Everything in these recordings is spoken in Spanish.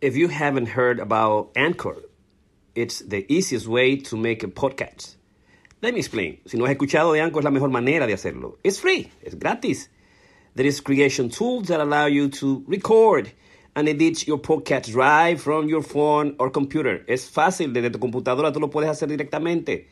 If you haven't heard about Anchor, it's the easiest way to make a podcast. Let me explain. Si no has escuchado de Anchor, es la mejor manera de hacerlo. It's free. It's gratis. There is creation tools that allow you to record and edit your podcast right from your phone or computer. Es fácil. Desde tu computadora tú lo puedes hacer directamente.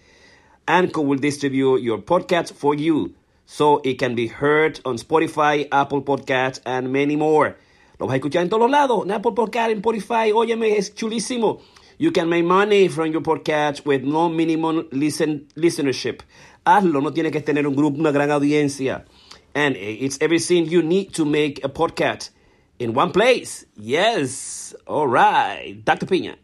Anchor will distribute your podcast for you so it can be heard on Spotify, Apple Podcasts, and many more. Lo vas a escuchar en todos lados, en Apple Podcast, en Spotify. Óyeme, es chulísimo. You can make money from your podcast with no minimum listen, listenership. Hazlo, no tienes que tener un grupo, una gran audiencia. And it's everything you need to make a podcast in one place. Yes. All right. Dr. Piña.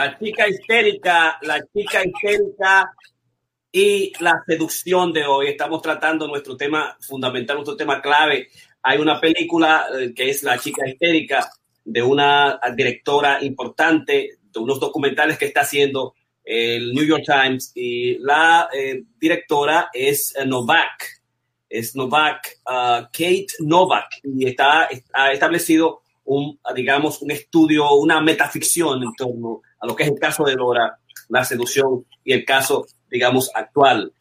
La chica histérica, la chica histérica y la seducción de hoy. Estamos tratando nuestro tema fundamental, nuestro tema clave. Hay una película eh, que es La chica histérica de una directora importante, de unos documentales que está haciendo el New York Times y la eh, directora es eh, Novak, es Novak, uh, Kate Novak y está, ha establecido un, digamos, un estudio, una metaficción en torno a lo que es el caso de Dora, la seducción y el caso, digamos, actual.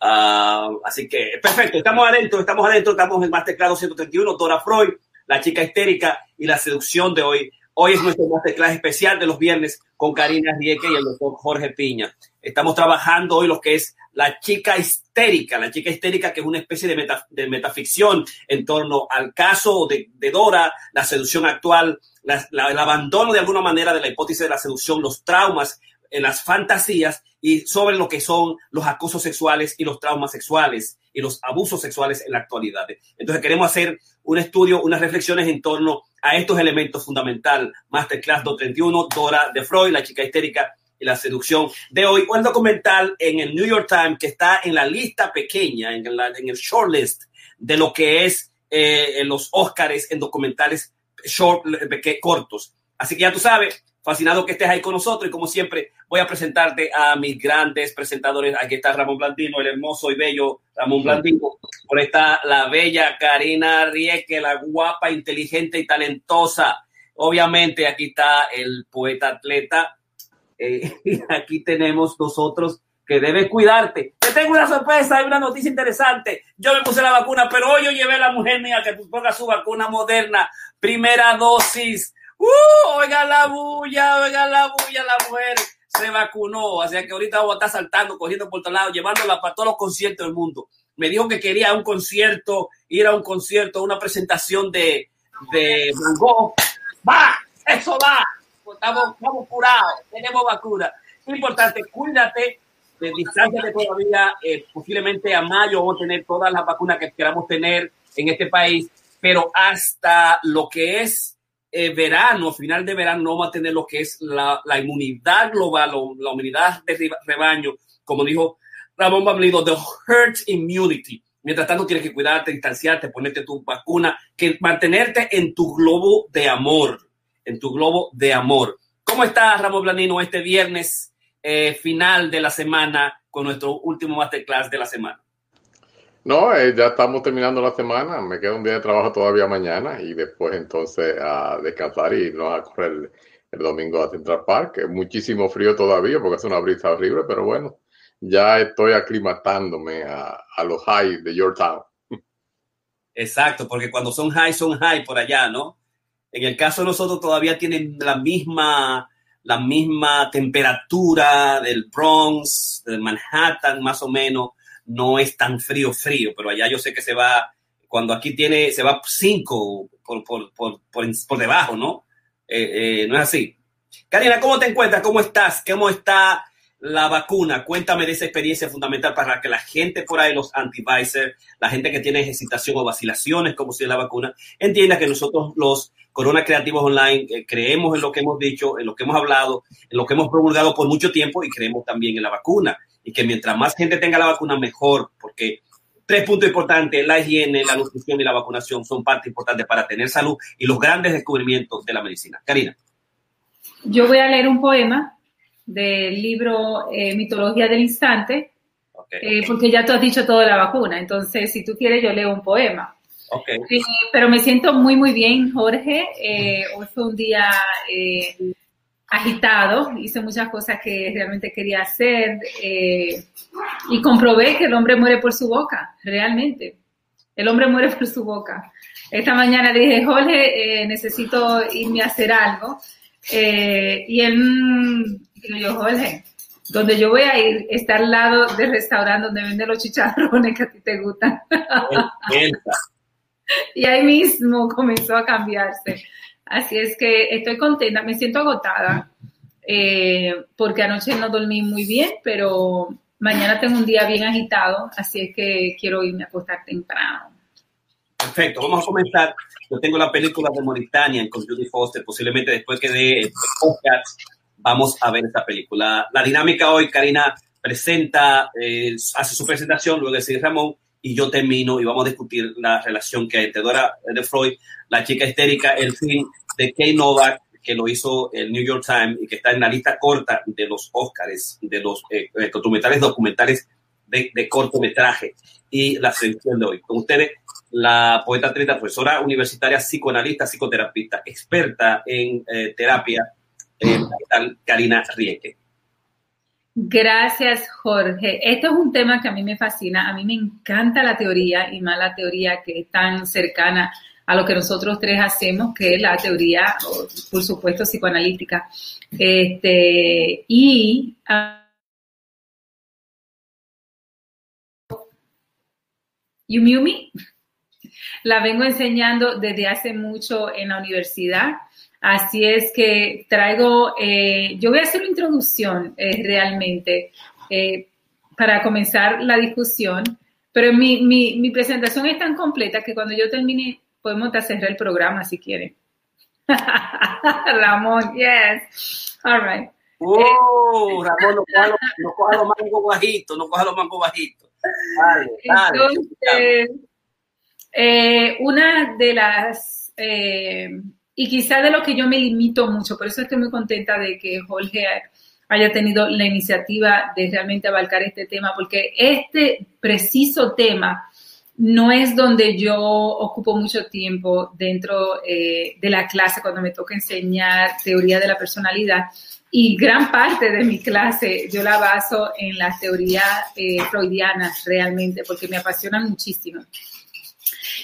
Uh, así que, perfecto, estamos adentro, estamos adentro, estamos en Masterclass 131, Dora Freud, la chica histérica y la seducción de hoy. Hoy es nuestro Masterclass especial de los viernes con Karina Rieke y el doctor Jorge Piña. Estamos trabajando hoy lo que es la chica histérica, la chica histérica que es una especie de, meta, de metaficción en torno al caso de, Dora, la seducción actual, el abandono de alguna manera de la hipótesis de la seducción, los traumas, en las fantasías y sobre lo que son los acosos sexuales y los traumas sexuales y los abusos sexuales en la actualidad. Entonces queremos hacer un estudio, unas reflexiones en torno a estos elementos fundamentales. Masterclass 231, Dora de Freud, la chica histérica y la seducción de hoy. Un documental en el New York Times que está en la lista pequeña, en, la, en el shortlist de lo que es eh, los Oscars en documentales short, cortos. Así que ya tú sabes, fascinado que estés ahí con nosotros y como siempre voy a presentarte a mis grandes presentadores. Aquí está Ramón Blandino, el hermoso y bello Ramón Blandino. Por está la bella Karina Rieke, la guapa, inteligente y talentosa. Obviamente aquí está el poeta atleta. Eh, y aquí tenemos nosotros que debes cuidarte. Te tengo una sorpresa, hay una noticia interesante. Yo me puse la vacuna, pero hoy yo llevé a la mujer mía que ponga su vacuna moderna, primera dosis ¡Uh! Oiga la bulla, oiga la bulla, la mujer se vacunó. Así que ahorita voy a estar saltando, cogiendo por todos lados, llevándola para todos los conciertos del mundo. Me dijo que quería un concierto, ir a un concierto, una presentación de, de. ¡Va! ¡Eso va! Estamos, estamos curados, tenemos vacuna. Importante, cuídate, de distancia de todavía, eh, posiblemente a mayo vamos a tener todas las vacunas que queramos tener en este país, pero hasta lo que es eh, verano, final de verano, no vamos a tener lo que es la, la inmunidad global o la inmunidad de rebaño, como dijo Ramón Bablido, the herd immunity. Mientras tanto, tienes que cuidarte, distanciarte, ponerte tu vacuna, que mantenerte en tu globo de amor, en tu globo de amor. ¿Cómo estás, Ramón Blandino, este viernes eh, final de la semana con nuestro último masterclass de la semana? No, eh, ya estamos terminando la semana, me queda un día de trabajo todavía mañana y después entonces a descansar y no a correr el, el domingo a Central Park. Muchísimo frío todavía porque es una brisa horrible, pero bueno, ya estoy aclimatándome a, a los highs de Yorktown. Exacto, porque cuando son high, son high por allá, ¿no? En el caso de nosotros todavía tienen la misma, la misma temperatura del Bronx, de Manhattan, más o menos no es tan frío, frío, pero allá yo sé que se va, cuando aquí tiene, se va 5 por, por, por, por, debajo, ¿no? Eh, eh, no es así. Karina, ¿cómo te encuentras? ¿Cómo estás? ¿Cómo está la vacuna, cuéntame de esa experiencia fundamental para que la gente por ahí, los anti la gente que tiene hesitación o vacilaciones como si es la vacuna, entienda que nosotros los Corona Creativos Online eh, creemos en lo que hemos dicho, en lo que hemos hablado, en lo que hemos promulgado por mucho tiempo y creemos también en la vacuna. Y que mientras más gente tenga la vacuna, mejor, porque tres puntos importantes, la higiene, la nutrición y la vacunación son parte importante para tener salud y los grandes descubrimientos de la medicina. Karina. Yo voy a leer un poema del libro eh, Mitología del Instante, eh, porque ya tú has dicho todo de la vacuna, entonces si tú quieres yo leo un poema. Okay. pero me siento muy, muy bien, Jorge. Eh, hoy fue un día agitado, hice muchas cosas que realmente quería hacer y comprobé que el hombre muere por su boca, realmente. El hombre muere por su boca. Esta mañana dije, Jorge, necesito irme a hacer algo. y él Digo yo, Jorge, donde yo voy a ir está al lado del restaurante donde venden los chicharrones que a ti te gustan. Y ahí mismo comenzó a cambiarse. Así es que estoy contenta, me siento agotada eh, porque anoche no dormí muy bien, pero mañana tengo un día bien agitado, así es que quiero irme a acostar temprano. Perfecto, vamos a comenzar. Yo tengo la película de Mauritania con Judy Foster, posiblemente después que dé el podcast vamos a ver esta película. La dinámica hoy, Karina presenta, eh, hace su presentación, luego sigue Ramón y yo termino y vamos a discutir la relación que hay entre Dora de Freud, la chica histérica, el film de Kay Novak, que lo hizo el New York Times y que está en la lista corta de los Oscars, de los eh, eh, documentales, documentales de, cortometraje y la selección de hoy. Con ustedes, la poeta trita, profesora universitaria, psicoanalista, psicoterapeuta, experta en terapia eh, Karina Rieke. Gracias, Jorge. Esto es un tema que a mí me fascina. A mí me encanta la teoría y más la teoría que es tan cercana a lo que nosotros tres hacemos, que es la teoría, por supuesto, psicoanalítica. Este, y uh, Yumiumi la vengo enseñando desde hace mucho en la universidad Así es que traigo, eh, yo voy a hacer una introducción eh, realmente eh, para comenzar la discusión, pero mi, mi, mi, presentación es tan completa que cuando yo termine podemos cerrar el programa si quieren. Ramón, yes. All right. Oh, Ramón, no coja, los, no coja los mangos bajitos, no coja los mangos bajitos. Dale, dale. Entonces, una de las y quizá de lo que yo me limito mucho, por eso estoy muy contenta de que Jorge haya tenido la iniciativa de realmente abarcar este tema, porque este preciso tema no es donde yo ocupo mucho tiempo dentro eh, de la clase cuando me toca enseñar teoría de la personalidad. Y gran parte de mi clase yo la baso en las teorías eh, freudianas realmente, porque me apasionan muchísimo.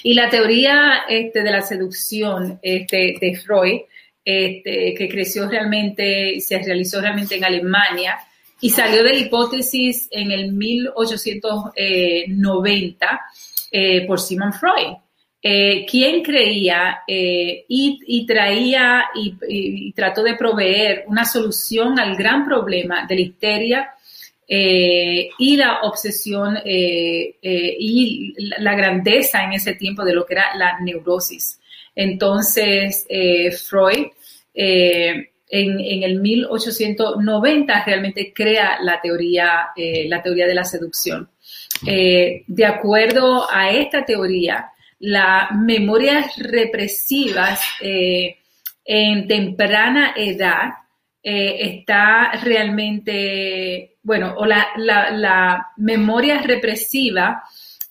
Y la teoría este, de la seducción este, de Freud, este, que creció realmente, se realizó realmente en Alemania y salió de la hipótesis en el 1890 eh, por Simon Freud. Eh, quien creía eh, y, traía y, trató de proveer una solución al gran problema de la histeria eh, y la obsesión eh, eh, y la grandeza en ese tiempo de lo que era la neurosis. Entonces, Freud en, el 1890 realmente crea la teoría, la teoría de la seducción. de acuerdo a esta teoría, las memorias represivas en temprana edad está realmente bueno, o la, memoria represiva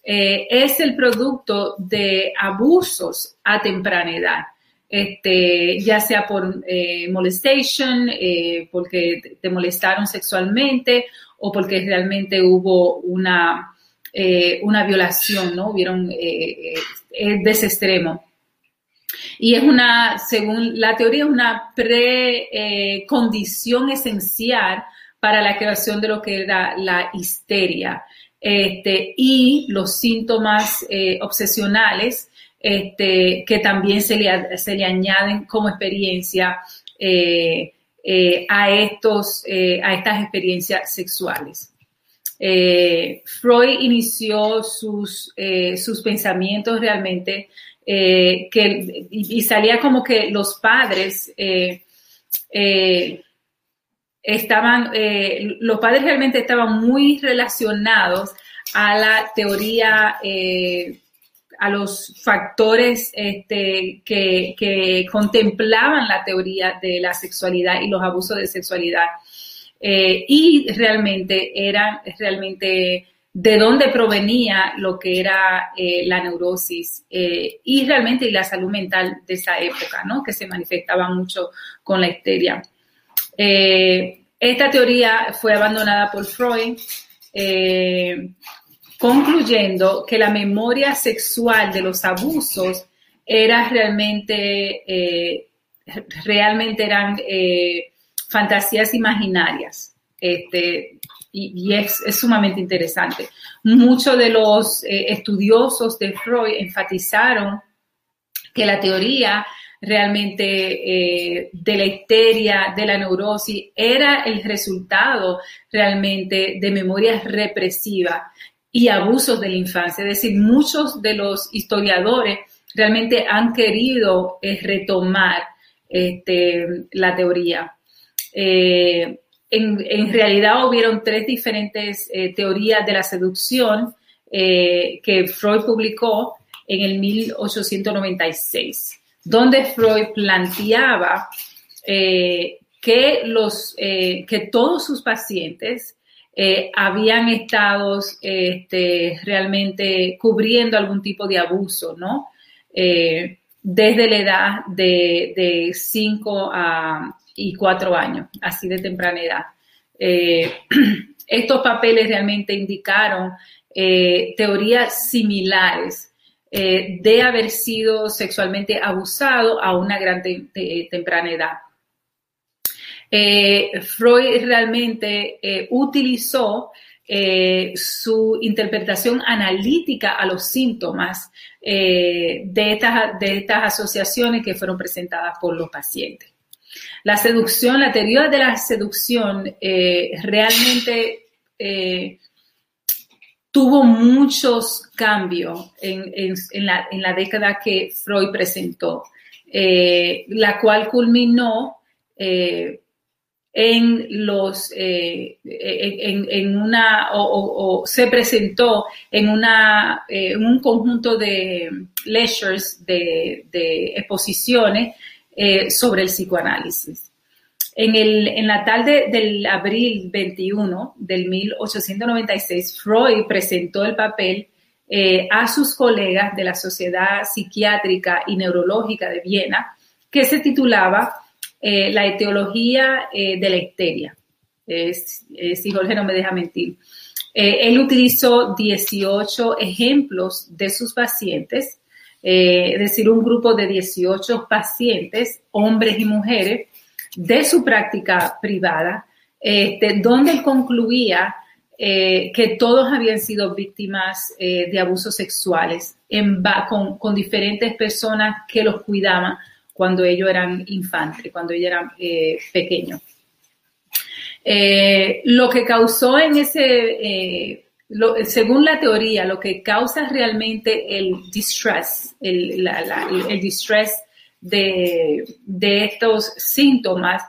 eh, es el producto de abusos a temprana edad. Este, ya sea por eh, molestation, eh, porque te molestaron sexualmente o porque realmente hubo una, una violación, ¿no? Hubieron de ese extremo. Y es una, según la teoría, es una precondición esencial para la creación de lo que era la histeria este, y los síntomas eh, obsesionales este, que también se le, se le, añaden como experiencia eh, eh, a, estos, a estas experiencias sexuales. Freud inició sus, sus pensamientos realmente que, y, salía como que los padres estaban, los padres realmente estaban muy relacionados a la teoría a los factores este, que, contemplaban la teoría de la sexualidad y los abusos de sexualidad. Eh, y realmente eran realmente de dónde provenía lo que era eh, la neurosis eh, y realmente la salud mental de esa época, ¿no? que se manifestaba mucho con la histeria. Esta teoría fue abandonada por Freud concluyendo que la memoria sexual de los abusos era realmente, eh, realmente eran eh, fantasías imaginarias. Este, y, es, sumamente interesante. Muchos de los eh, estudiosos de Freud enfatizaron que la teoría realmente de la histeria, de la neurosis, era el resultado realmente de memorias represivas y abusos de la infancia. Es decir, muchos de los historiadores realmente han querido eh, retomar este, la teoría. Eh, en, realidad hubieron tres diferentes eh, teorías de la seducción que Freud publicó en el 1896, donde Freud planteaba que, los, que todos sus pacientes eh, habían estado este, realmente cubriendo algún tipo de abuso, ¿no? Eh, desde la edad de 5 y 4 años, así de temprana edad. Eh, estos papeles realmente indicaron teorías similares de haber sido sexualmente abusado a una gran temprana edad. Eh, Freud realmente eh, utilizó eh, su interpretación analítica a los síntomas de, estas, de estas asociaciones que fueron presentadas por los pacientes. La seducción, la teoría de la seducción realmente tuvo muchos cambios en, la, en, la, década que Freud presentó, la cual culminó en los eh, en, una o, se presentó en una eh, un conjunto de lectures de, exposiciones eh, sobre el psicoanálisis. En, el, en la tarde del abril 21 del 1896, Freud presentó el papel a sus colegas de la Sociedad Psiquiátrica y Neurológica de Viena, que se titulaba eh, la etiología eh, de la histeria. si Jorge no me deja mentir. Eh, él utilizó 18 ejemplos de sus pacientes, es decir, un grupo de 18 pacientes, hombres y mujeres, de su práctica privada, este, donde él concluía que todos habían sido víctimas de abusos sexuales con, diferentes personas que los cuidaban cuando ellos eran infantes, cuando ellos eran eh, pequeños. Eh, lo que causó en ese, eh, según la teoría, lo que causa realmente el distress, el, distress de, estos síntomas,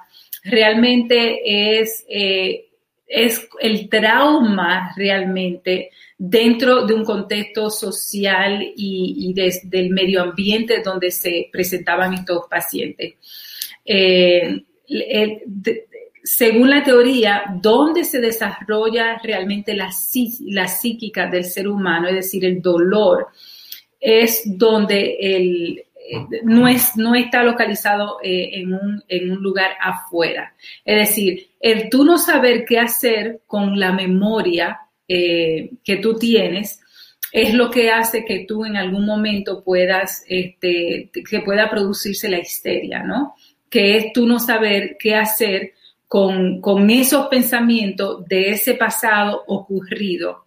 realmente es, es el trauma realmente dentro de un contexto social y, del medio ambiente donde se presentaban estos pacientes. Eh, según la teoría, donde se desarrolla realmente la, la psíquica del ser humano, es decir, el dolor, es donde el, no, es, no está localizado eh, en, un, en, un, lugar afuera. Es decir, el tú no saber qué hacer con la memoria eh, que tú tienes es lo que hace que tú en algún momento puedas, este, que pueda producirse la histeria, ¿no? Que es tú no saber qué hacer con, esos pensamientos de ese pasado ocurrido.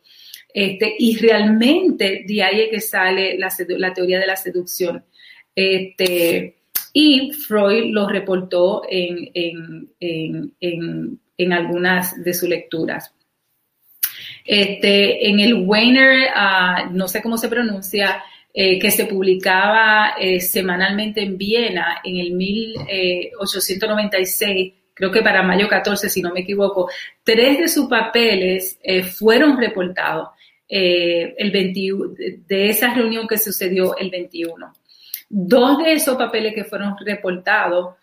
Este, y realmente de ahí que sale la, teoría de la seducción. Este, y Freud lo reportó en, en, algunas de sus lecturas. Este, en el Weiner, ah, no sé cómo se pronuncia, eh, que se publicaba eh, semanalmente en Viena en el 1896, creo que para mayo 14, si no me equivoco, tres de sus papeles eh, fueron reportados el 21, de esa reunión que sucedió el 21. Dos de esos papeles que fueron reportados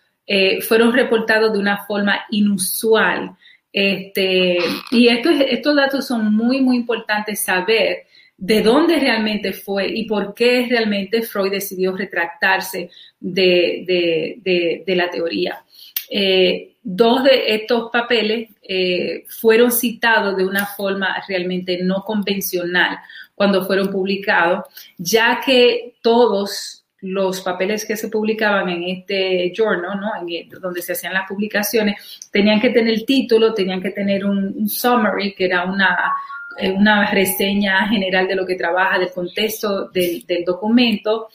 fueron reportados de una forma inusual. Este, y estos datos son muy, muy importantes saber de dónde realmente fue y por qué realmente Freud decidió retractarse de, la teoría. Eh, dos de estos papeles eh, fueron citados de una forma realmente no convencional cuando fueron publicados, ya que todos los papeles que se publicaban en este journal, ¿no? donde se hacían las publicaciones, tenían que tener título, tenían que tener un summary, que era una, eh, una reseña general de lo que trabaja, del contexto del, documento,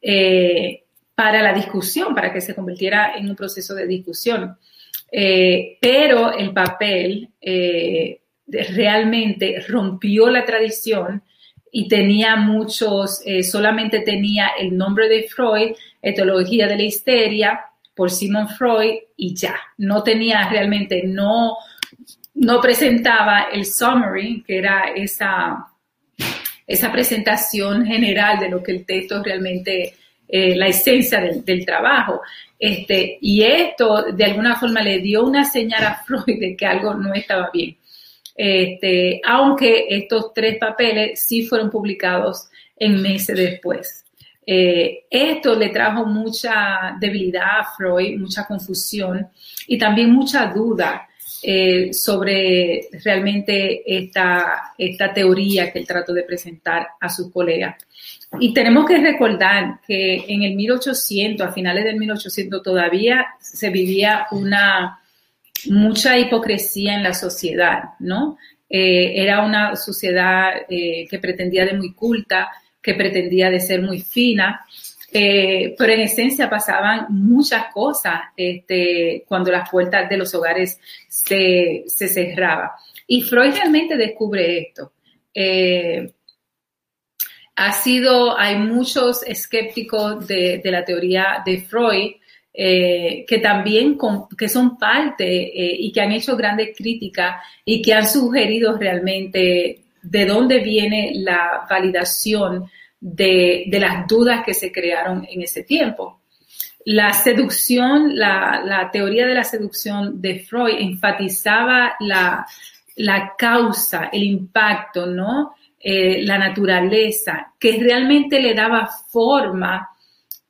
eh, para la discusión, para que se convirtiera en un proceso de discusión. Eh, pero el papel realmente rompió la tradición y tenía muchos, solamente tenía el nombre de Freud, etología de la histeria, por Simon Freud y ya. No tenía realmente, no, no presentaba el summary, que era esa, esa presentación general de lo que el texto realmente, eh, la esencia del, trabajo. Este, y esto de alguna forma le dio una señal a Freud de que algo no estaba bien. Este, aunque estos tres papeles sí fueron publicados en meses después. Eh, esto le trajo mucha debilidad a Freud, mucha confusión y también mucha duda eh, sobre realmente esta, esta teoría que él trató de presentar a sus colegas. Y tenemos que recordar que en el 1800, a finales del 1800, todavía se vivía una mucha hipocresía en la sociedad, ¿no? Eh, era una sociedad eh, que pretendía de muy culta, que pretendía de ser muy fina, eh, pero en esencia pasaban muchas cosas este, cuando las puertas de los hogares se, se cerraban. Y Freud realmente descubre esto. Ha sido, hay muchos escépticos de, la teoría de Freud eh, que también que son parte y que han hecho grandes críticas y que han sugerido realmente de dónde viene la validación de, las dudas que se crearon en ese tiempo. La seducción, la, teoría de la seducción de Freud enfatizaba la, causa, el impacto, ¿no? Eh, la naturaleza, que realmente le daba forma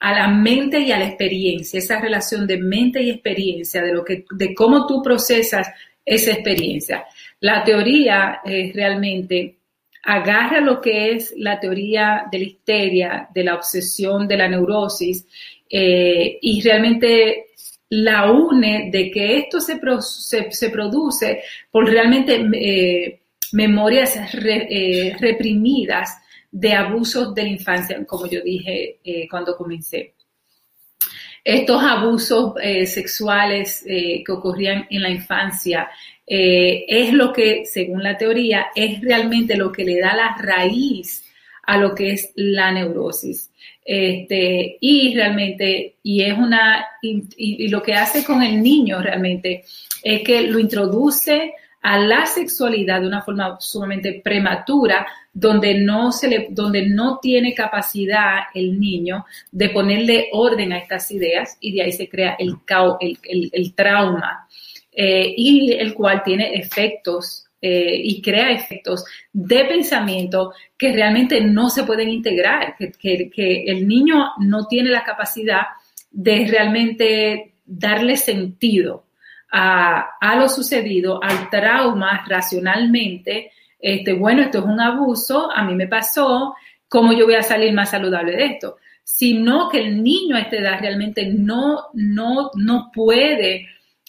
a la mente y a la experiencia, esa relación de mente y experiencia, de, lo que, de cómo tú procesas esa experiencia. La teoría es realmente agarra lo que es la teoría de la histeria, de la obsesión, de la neurosis, eh, y realmente la une de que esto se, se, produce por realmente eh, memorias eh, reprimidas de abusos de la infancia, como yo dije cuando comencé. Estos abusos sexuales que ocurrían en la infancia eh, es lo que, según la teoría, es realmente lo que le da la raíz a lo que es la neurosis. Este, y realmente, y es una, y, lo que hace con el niño realmente es que lo introduce a la sexualidad de una forma sumamente prematura, donde no se le, donde no tiene capacidad el niño de ponerle orden a estas ideas y de ahí se crea el, el, el trauma eh, y el cual tiene efectos eh, y crea efectos de pensamiento que realmente no se pueden integrar, que, el niño no tiene la capacidad de realmente darle sentido a, lo sucedido, al trauma racionalmente. Este, bueno, esto es un abuso, a mí me pasó, ¿cómo yo voy a salir más saludable de esto? Sino que el niño a esta edad realmente no, no, no puede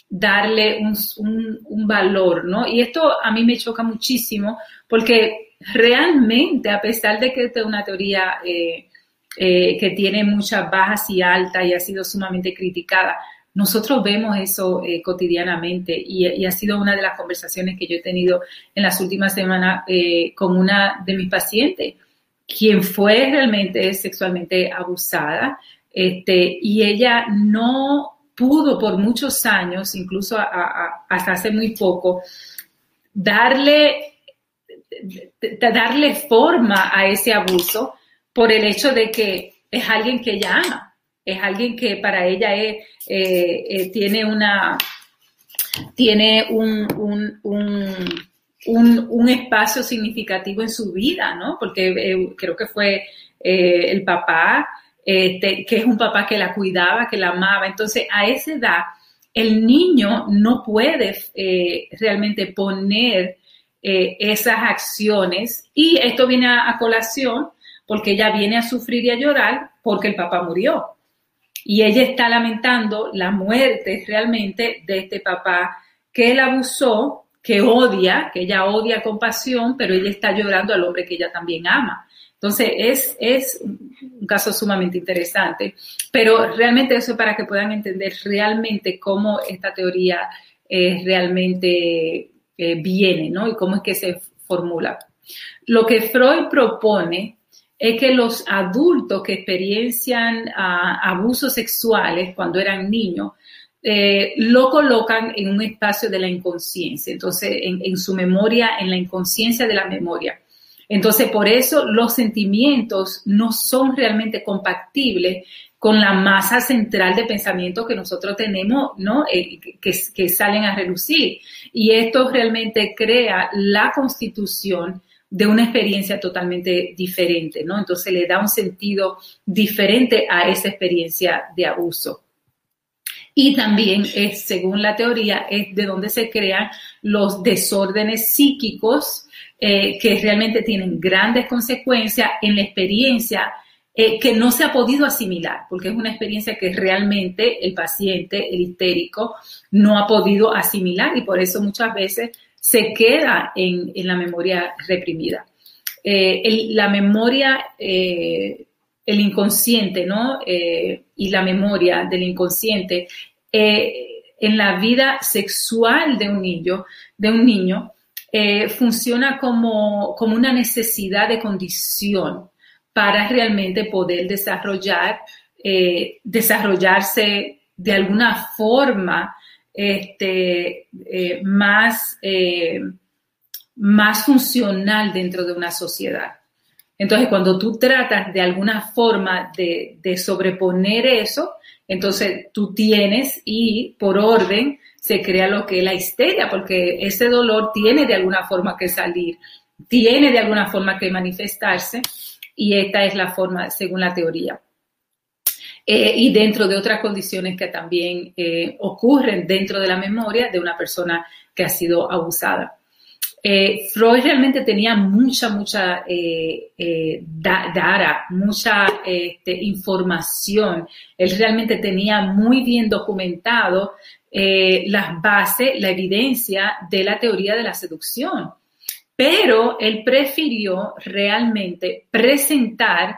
darle un, valor, ¿no? Y esto a mí me choca muchísimo porque realmente, a pesar de que esta es una teoría eh, eh, que tiene muchas bajas y altas y ha sido sumamente criticada. Nosotros vemos eso eh, cotidianamente y, ha sido una de las conversaciones que yo he tenido en las últimas semanas eh, con una de mis pacientes, quien fue realmente sexualmente abusada este, y ella no pudo por muchos años, incluso hasta hace muy poco, darle, darle forma a ese abuso por el hecho de que es alguien que ella ama, es alguien que para ella es, eh, eh, tiene una tiene un, espacio significativo en su vida, ¿no? Porque eh, creo que fue el papá, que es un papá que la cuidaba, que la amaba. Entonces, a esa edad, el niño no puede realmente poner esas acciones y esto viene a colación porque ella viene a sufrir y a llorar porque el papá murió. Y ella está lamentando la muerte realmente de este papá que él abusó, que odia, que ella odia con pasión, pero ella está llorando al hombre que ella también ama. Entonces, es, es un caso sumamente interesante, pero realmente eso es para que puedan entender realmente cómo esta teoría eh, realmente eh, viene, ¿no? Y cómo es que se formula. Lo que Freud propone es que los adultos que experiencian ah, abusos sexuales cuando eran niños, eh, lo colocan en un espacio de la inconsciencia, entonces en, su memoria, en la inconsciencia de la memoria. Entonces, por eso los sentimientos no son realmente compatibles con la masa central de pensamiento que nosotros tenemos, ¿no? Eh, que, salen a relucir. Y esto realmente crea la constitución de una experiencia totalmente diferente, ¿no? Entonces le da un sentido diferente a esa experiencia de abuso. Y también es, según la teoría, es de donde se crean los desórdenes psíquicos eh, que realmente tienen grandes consecuencias en la experiencia eh, que no se ha podido asimilar, porque es una experiencia que realmente el paciente, el histérico, no ha podido asimilar y por eso muchas veces se queda en, la memoria reprimida. Eh, la memoria, eh, el inconsciente, ¿no? Eh, y la memoria del inconsciente en la vida sexual de un niño, de un niño funciona como, como una necesidad de condición para realmente poder desarrollar, desarrollarse de alguna forma este, eh, más, eh, más funcional dentro de una sociedad. Entonces, cuando tú tratas de alguna forma de, sobreponer eso, entonces tú tienes y por orden se crea lo que es la histeria, porque ese dolor tiene de alguna forma que salir, tiene de alguna forma que manifestarse y esta es la forma según la teoría. Eh, y dentro de otras condiciones que también eh, ocurren dentro de la memoria de una persona que ha sido abusada. Eh, Freud realmente tenía mucha, mucha data, mucha este, información. Él realmente tenía muy bien documentado las bases, la evidencia de la teoría de la seducción. Pero él prefirió realmente presentar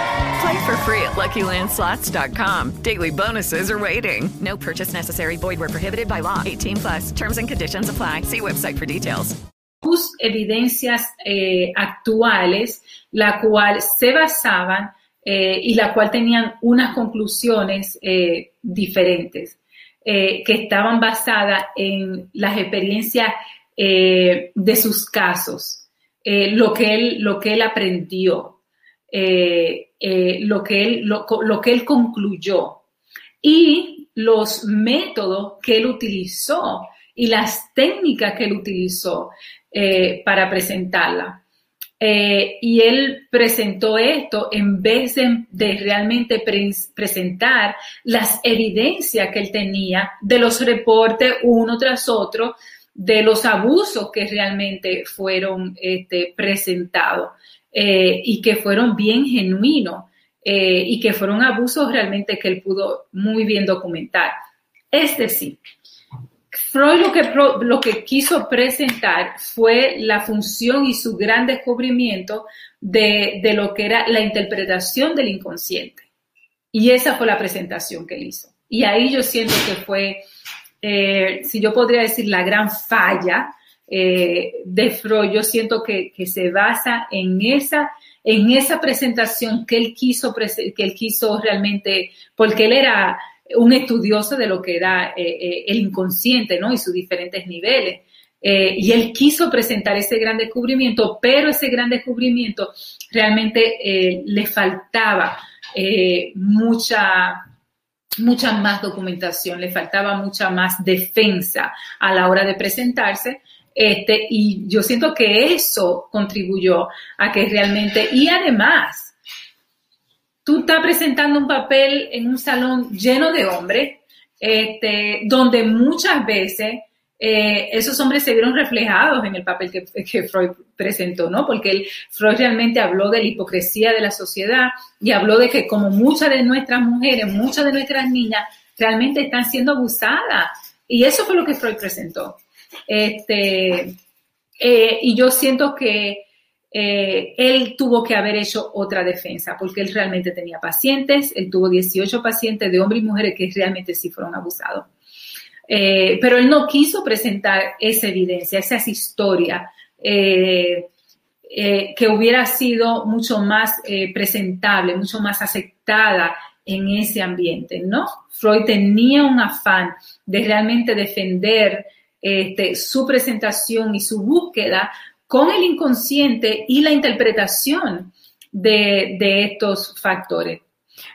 Play for free at LuckyLandSlots.com. Daily bonuses are waiting. No purchase necessary. Void prohibited by law. 18 plus. Terms and conditions apply. See website for details. Sus evidencias eh, actuales, la cual se basaban eh, y la cual tenían unas conclusiones eh, diferentes, que estaban basadas en las experiencias de sus casos, lo, que él, lo que él aprendió, lo, que él, lo, lo que él concluyó y los métodos que él utilizó y las técnicas que él utilizó para presentarla. Eh, y él presentó esto en vez de, realmente presentar las evidencias que él tenía de los reportes uno tras otro de los abusos que realmente fueron este, presentados eh, y que fueron bien genuinos eh, y que fueron abusos realmente que él pudo muy bien documentar. Es decir, Freud lo que, lo que quiso presentar fue la función y su gran descubrimiento de, lo que era la interpretación del inconsciente. Y esa fue la presentación que él hizo. Y ahí yo siento que fue, eh, si yo podría decir, la gran falla eh, de Freud. Yo siento que, se basa en esa, en esa presentación que él quiso, que él quiso realmente, porque él era un estudioso de lo que era eh, eh, el inconsciente, ¿no? Y sus diferentes niveles. Y él quiso presentar ese gran descubrimiento, pero ese gran descubrimiento realmente le faltaba mucha, mucha más documentación, le faltaba mucha más defensa a la hora de presentarse. Este, y yo siento que eso contribuyó a que realmente, y además, tú estás presentando un papel en un salón lleno de hombres, este, donde muchas veces eh, esos hombres se vieron reflejados en el papel que, Freud presentó, ¿no? Porque Freud realmente habló de la hipocresía de la sociedad y habló de que como muchas de nuestras mujeres, muchas de nuestras niñas realmente están siendo abusadas. Y eso fue lo que Freud presentó. Este, eh, y yo siento que eh, él tuvo que haber hecho otra defensa porque él realmente tenía pacientes, él tuvo 18 pacientes de hombres y mujeres que realmente sí fueron abusados. Eh, pero él no quiso presentar esa evidencia, esas historias eh, que hubiera sido mucho más presentable, mucho más aceptada en ese ambiente, ¿no? Freud tenía un afán de realmente defender este, su presentación y su búsqueda con el inconsciente y la interpretación de, estos factores.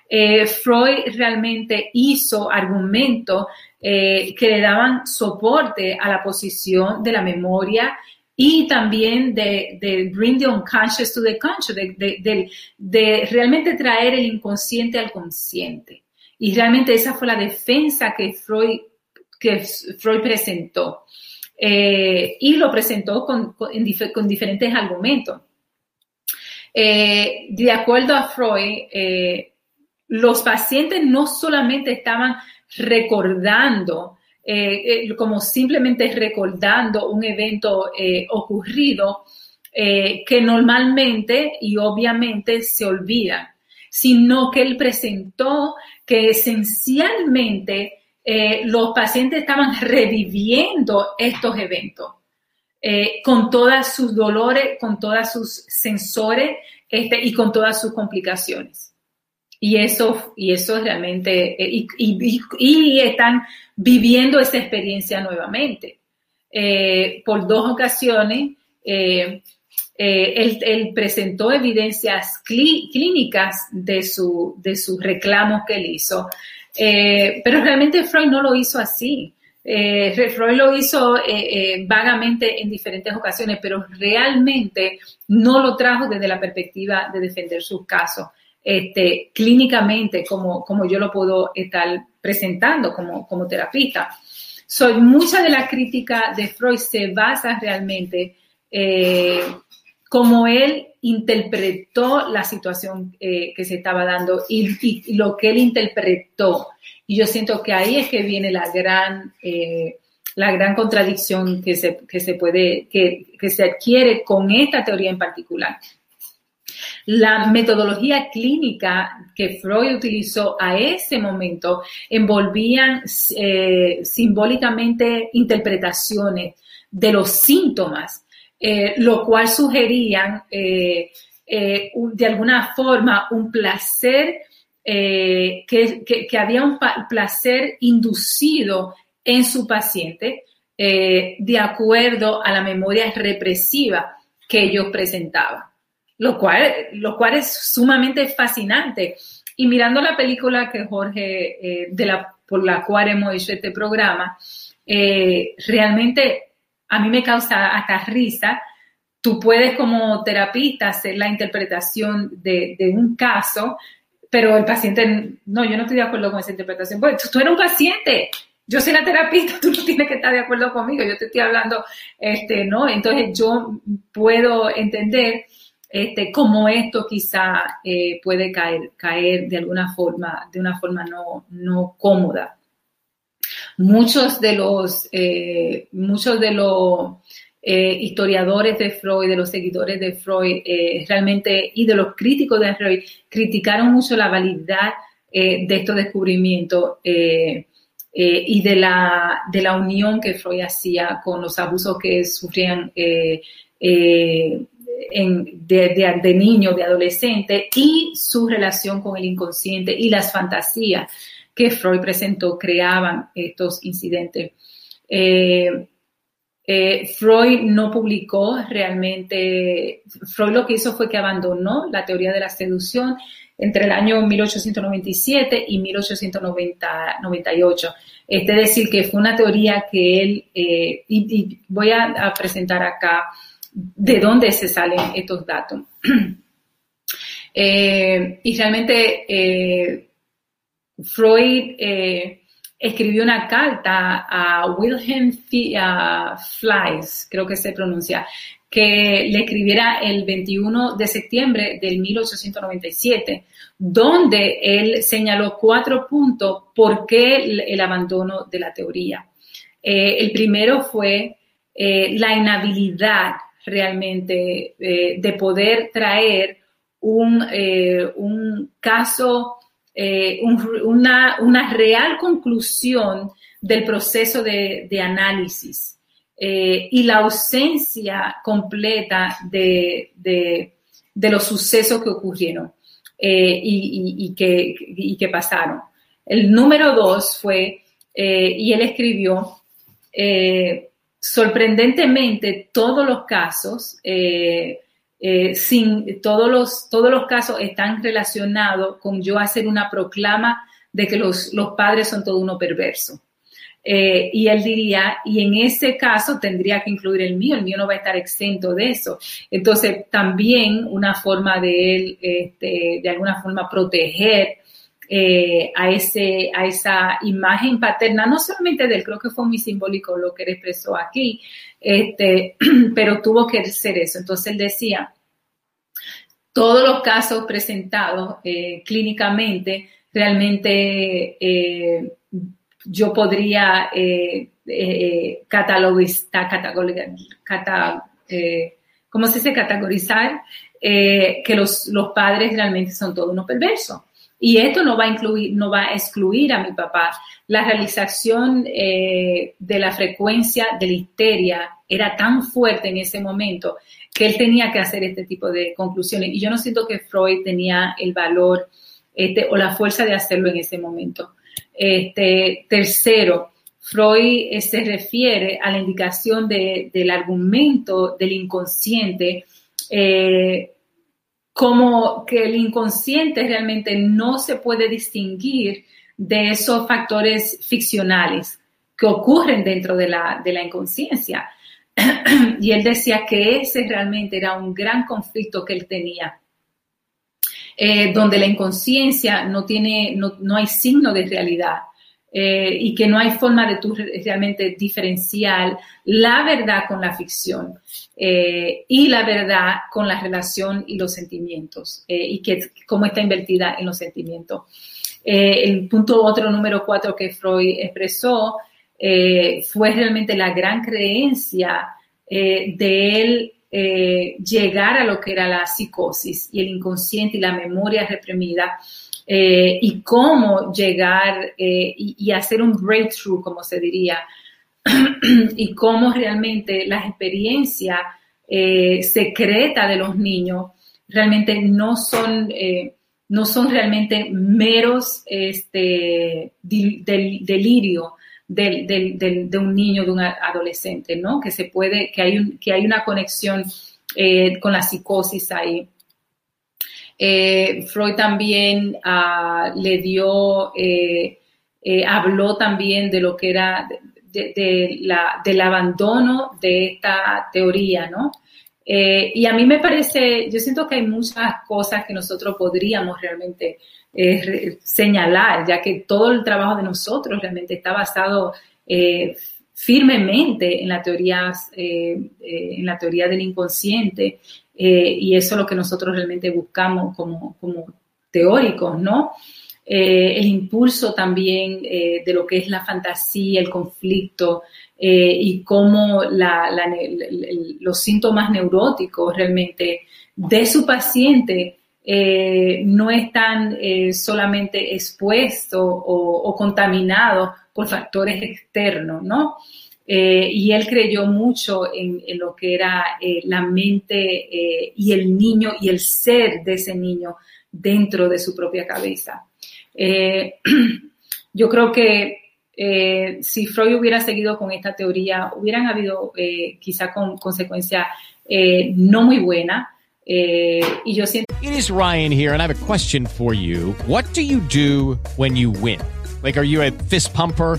Eh, Freud realmente hizo argumentos eh, que le daban soporte a la posición de la memoria y también de, bring the unconscious to the conscious, de, de, realmente traer el inconsciente al consciente. Y realmente esa fue la defensa que Freud, que Freud presentó. Eh, y lo presentó con, diferentes argumentos. Eh, de acuerdo a Freud, eh, los pacientes no solamente estaban recordando, como simplemente recordando un evento ocurrido, que normalmente y obviamente se olvida, sino que él presentó que esencialmente eh, los pacientes estaban reviviendo estos eventos eh, con todas sus dolores, con todos sus sensores este, y con todas sus complicaciones. Y eso, y eso realmente, eh, y, están viviendo esa experiencia nuevamente. por dos ocasiones, él, presentó evidencias clínicas de, su, de sus reclamos que él hizo. Eh, pero realmente Freud no lo hizo así. Eh, Freud lo hizo eh, vagamente en diferentes ocasiones, pero realmente no lo trajo desde la perspectiva de defender sus casos este, clínicamente, como, como yo lo puedo estar presentando como, como terapista. Soy mucha de la crítica de Freud se basa realmente como él interpretó la situación eh, que se estaba dando y, lo que él interpretó. Y yo siento que ahí es que viene la gran, eh, la gran contradicción que se, que se puede, que se adquiere con esta teoría en particular. La metodología clínica que Freud utilizó a ese momento envolvían eh, simbólicamente interpretaciones de los síntomas eh, lo cual sugerían eh, eh, de alguna forma un placer, que, había un placer inducido en su paciente de acuerdo a la memoria represiva que ellos presentaban, lo cual, lo cual es sumamente fascinante. Y mirando la película que Jorge, de la, por la cual hemos hecho este programa, realmente a mí me causa hasta risa. Tú puedes como terapista hacer la interpretación de, un caso, pero el paciente, no, yo no estoy de acuerdo con esa interpretación. Pues tú, tú eres un paciente, yo soy la terapista, tú no tienes que estar de acuerdo conmigo, yo te estoy hablando, este, ¿no? Entonces yo puedo entender este, cómo esto quizá eh, puede caer, caer de alguna forma, de una forma no, no cómoda. Muchos de los, eh, muchos de los eh, historiadores de Freud, de los seguidores de Freud, realmente, y de los críticos de Freud, criticaron mucho la validad de estos descubrimientos eh, y de la, de la unión que Freud hacía con los abusos que sufrían eh, eh, de, de, de niño, de adolescente, y su relación con el inconsciente y las fantasías que Freud presentó creaban estos incidentes. Freud no publicó realmente, Freud lo que hizo fue que abandonó la teoría de la seducción entre el año 1897 y 1898. Es decir, que fue una teoría que él, eh, y, voy a, presentar acá de dónde se salen estos datos. Eh, y realmente eh, Freud escribió una carta a Wilhelm Flies, creo que se pronuncia, que le escribiera el 21 de septiembre del 1897, donde él señaló cuatro puntos por qué el, abandono de la teoría. Eh, el primero fue eh, la inhabilidad realmente eh, de poder traer un, un caso, una, una, real conclusión del proceso de, análisis eh, y la ausencia completa de, de, los sucesos que ocurrieron eh, y, que, y, que, pasaron. El número dos fue, eh, y él escribió, sorprendentemente todos los casos, sin, todos, los, todos los casos están relacionados con yo hacer una proclama de que los, los padres son todo uno perverso. Eh, y él diría, y en ese caso tendría que incluir el mío, el mío no va a estar exento de eso. Entonces, también una forma de él, este, de alguna forma, proteger eh, a, ese, a esa imagen paterna, no solamente de él, creo que fue muy simbólico lo que él expresó aquí, este, pero tuvo que ser eso. Entonces, él decía, todos los casos presentados eh, clínicamente realmente yo podría eh, eh, catalogizar, eh, ¿cómo? Categorizar eh, que los, los, padres realmente son todos unos perversos. Y esto no va a incluir, no va a excluir a mi papá. La realización de la frecuencia de la histeria era tan fuerte en ese momento que él tenía que hacer este tipo de conclusiones. Y yo no siento que Freud tenía el valor este, o la fuerza de hacerlo en ese momento. Este, tercero, Freud eh, se refiere a la indicación del argumento del inconsciente eh, como que el inconsciente realmente no se puede distinguir de esos factores ficcionales que ocurren dentro de la, de la inconsciencia. y él decía que ese realmente era un gran conflicto que él tenía eh, donde la inconsciencia no tiene, no, no hay signo de realidad. Eh, y que no hay forma de tú realmente diferenciar la verdad con la ficción eh, y la verdad con la relación y los sentimientos y que cómo está invertida en los sentimientos. el punto otro número cuatro que Freud expresó fue realmente la gran creencia de él eh, llegar a lo que era la psicosis y el inconsciente y la memoria reprimida eh, y cómo llegar eh, y, hacer un breakthrough, como se diría, y cómo realmente las experiencias secretas de los niños realmente no son, no son realmente meros este, del, delirio de un niño, de un adolescente, ¿no? Que se puede, que hay, un, que hay una conexión eh, con la psicosis ahí. Eh, Freud también uh, le dio, eh, habló también de lo que era de, la, del abandono de esta teoría, ¿no? Y a mí me parece, yo siento que hay muchas cosas que nosotros podríamos realmente señalar, ya que todo el trabajo de nosotros realmente está basado eh, firmemente en la teoría, eh, eh, en la teoría del inconsciente, y eso es lo que nosotros realmente buscamos como, como teóricos, ¿no? el impulso también de lo que es la fantasía, el conflicto, y cómo los síntomas neuróticos realmente de su paciente eh, no están eh, solamente expuestos o, contaminados por factores externos, ¿no? Eh, y él creyó mucho en, lo que era la mente y el niño y el ser de ese niño dentro de su propia cabeza. yo creo que si Freud hubiera seguido con esta teoría, hubieran habido quizá con consecuencias no muy buenas. Eh, y yo siento. It is Ryan here, and I have a question for you. What do you do when you win? Like, are you a fist pumper?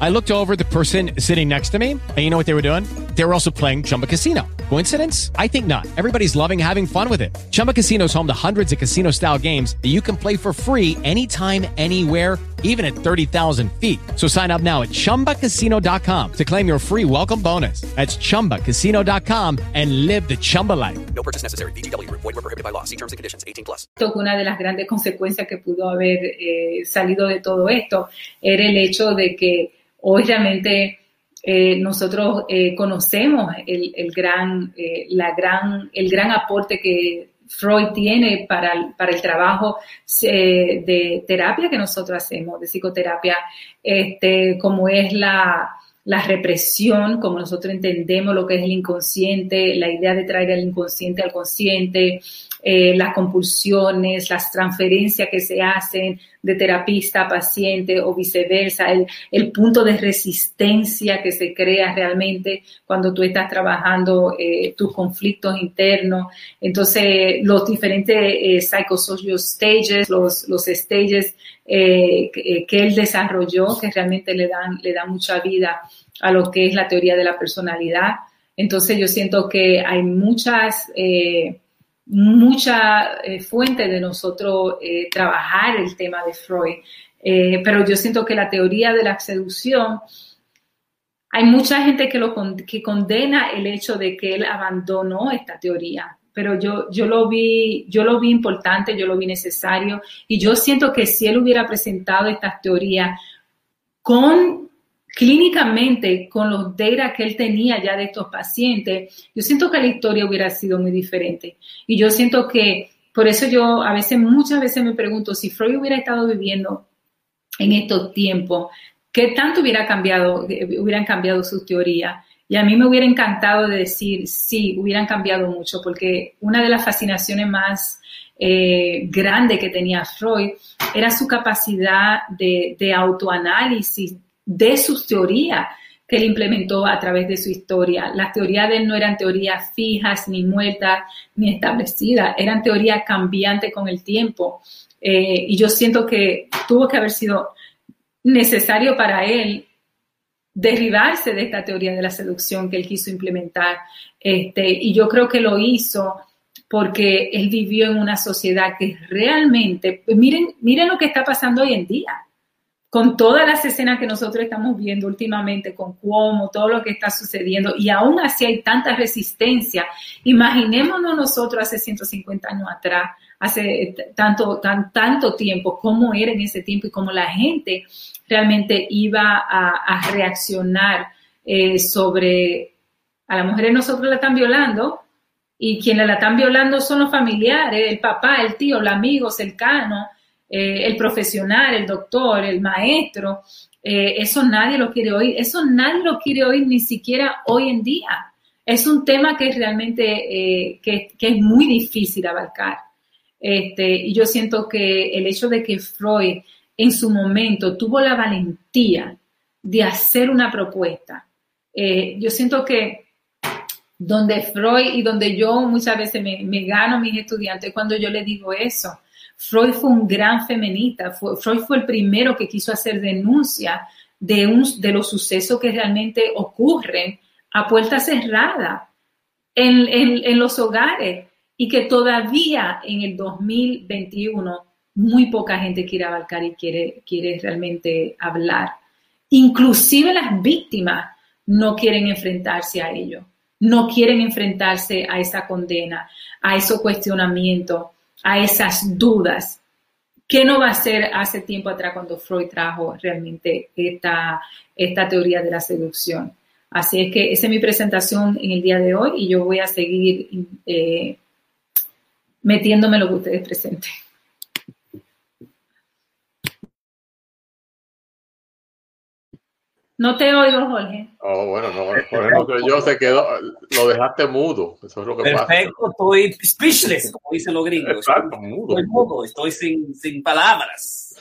I looked over the person sitting next to me, and you know what they were doing? They were also playing Chumba Casino. Coincidence? I think not. Everybody's loving having fun with it. Chumba Casino is home to hundreds of casino style games that you can play for free anytime, anywhere, even at 30,000 feet. So sign up now at chumbacasino.com to claim your free welcome bonus. That's chumbacasino.com and live the Chumba life. No purchase necessary. VGW. Void were prohibited by law. See terms and conditions. 18 plus. Una de las grandes consecuencias que pudo haber eh, salido de todo esto era el hecho de que hoy realmente eh, nosotros eh, conocemos el, gran, eh, la gran, el gran aporte que Freud tiene para el, para el trabajo de terapia que nosotros hacemos, de psicoterapia, este, como es la, la represión, como nosotros entendemos lo que es el inconsciente, la idea de traer el inconsciente al consciente, eh, las compulsiones, las transferencias que se hacen de terapista a paciente o viceversa, el, el punto de resistencia que se crea realmente cuando tú estás trabajando eh, tus conflictos internos. Entonces, los diferentes eh, psychosocial stages, los, los stages eh, que, que, él desarrolló, que realmente le dan, le dan mucha vida a lo que es la teoría de la personalidad. Entonces, yo siento que hay muchas... Eh, mucha eh, fuente de nosotros eh, trabajar el tema de Freud. Eh, pero yo siento que la teoría de la seducción, hay mucha gente que, lo, que condena el hecho de que él abandonó esta teoría. Pero yo, yo, lo vi, yo lo vi importante, yo lo vi necesario y yo siento que si él hubiera presentado estas teorías con clínicamente con los data que él tenía ya de estos pacientes, yo siento que la historia hubiera sido muy diferente. Y yo siento que, por eso yo a veces, muchas veces me pregunto, si Freud hubiera estado viviendo en estos tiempos, ¿qué tanto hubiera cambiado, hubieran cambiado sus teorías? Y a mí me hubiera encantado de decir, sí, hubieran cambiado mucho, porque una de las fascinaciones más eh, grande que tenía Freud era su capacidad de autoanálisis, de sus teorías que él implementó a través de su historia. Las teorías de él no eran teorías fijas, ni muertas, ni establecidas, eran teorías cambiantes con el tiempo. Eh, y yo siento que tuvo que haber sido necesario para él derribarse de esta teoría de la seducción que él quiso implementar. Este, y yo creo que lo hizo porque él vivió en una sociedad que realmente, miren, miren lo que está pasando hoy en día con todas las escenas que nosotros estamos viendo últimamente, con Cuomo, todo lo que está sucediendo, y aún así hay tanta resistencia. Imaginémonos nosotros hace 150 años atrás, hace tanto, tan, tanto tiempo, cómo era en ese tiempo y cómo la gente realmente iba a, reaccionar eh, sobre a las mujeres nosotros la están violando y quienes la están violando son los familiares, el papá, el tío, el amigo cercano, eh, el profesional, el doctor, el maestro. Eh, eso nadie lo quiere oír, eso nadie lo quiere oír ni siquiera hoy en día. Es un tema que realmente que, que es muy difícil abarcar. Este, y yo siento que el hecho de que Freud en su momento tuvo la valentía de hacer una propuesta, eh, yo siento que donde Freud y donde yo muchas veces me, gano a mis estudiantes cuando yo les digo eso, Freud fue un gran feminista, Freud fue el primero que quiso hacer denuncia de, los sucesos que realmente ocurren a puerta cerrada en, los hogares y que todavía en el 2021 muy poca gente quiere abarcar y quiere, quiere realmente hablar. Inclusive las víctimas no quieren enfrentarse a ello, no quieren enfrentarse a esa condena, a esos cuestionamientos, a esas dudas. ¿Qué no va a hacer hace tiempo atrás cuando Freud trajo realmente esta, esta teoría de la seducción? Así es que esa es mi presentación en el día de hoy y yo voy a seguir eh, metiéndome lo que ustedes presenten. No te oigo, Jorge. Oh, bueno, no, por ejemplo, yo se quedó, lo dejaste mudo, eso es lo que Perfecto, pasa. Perfecto, estoy speechless, como dicen los gringos. Exacto, mudo. Estoy mudo, estoy sin, sin palabras,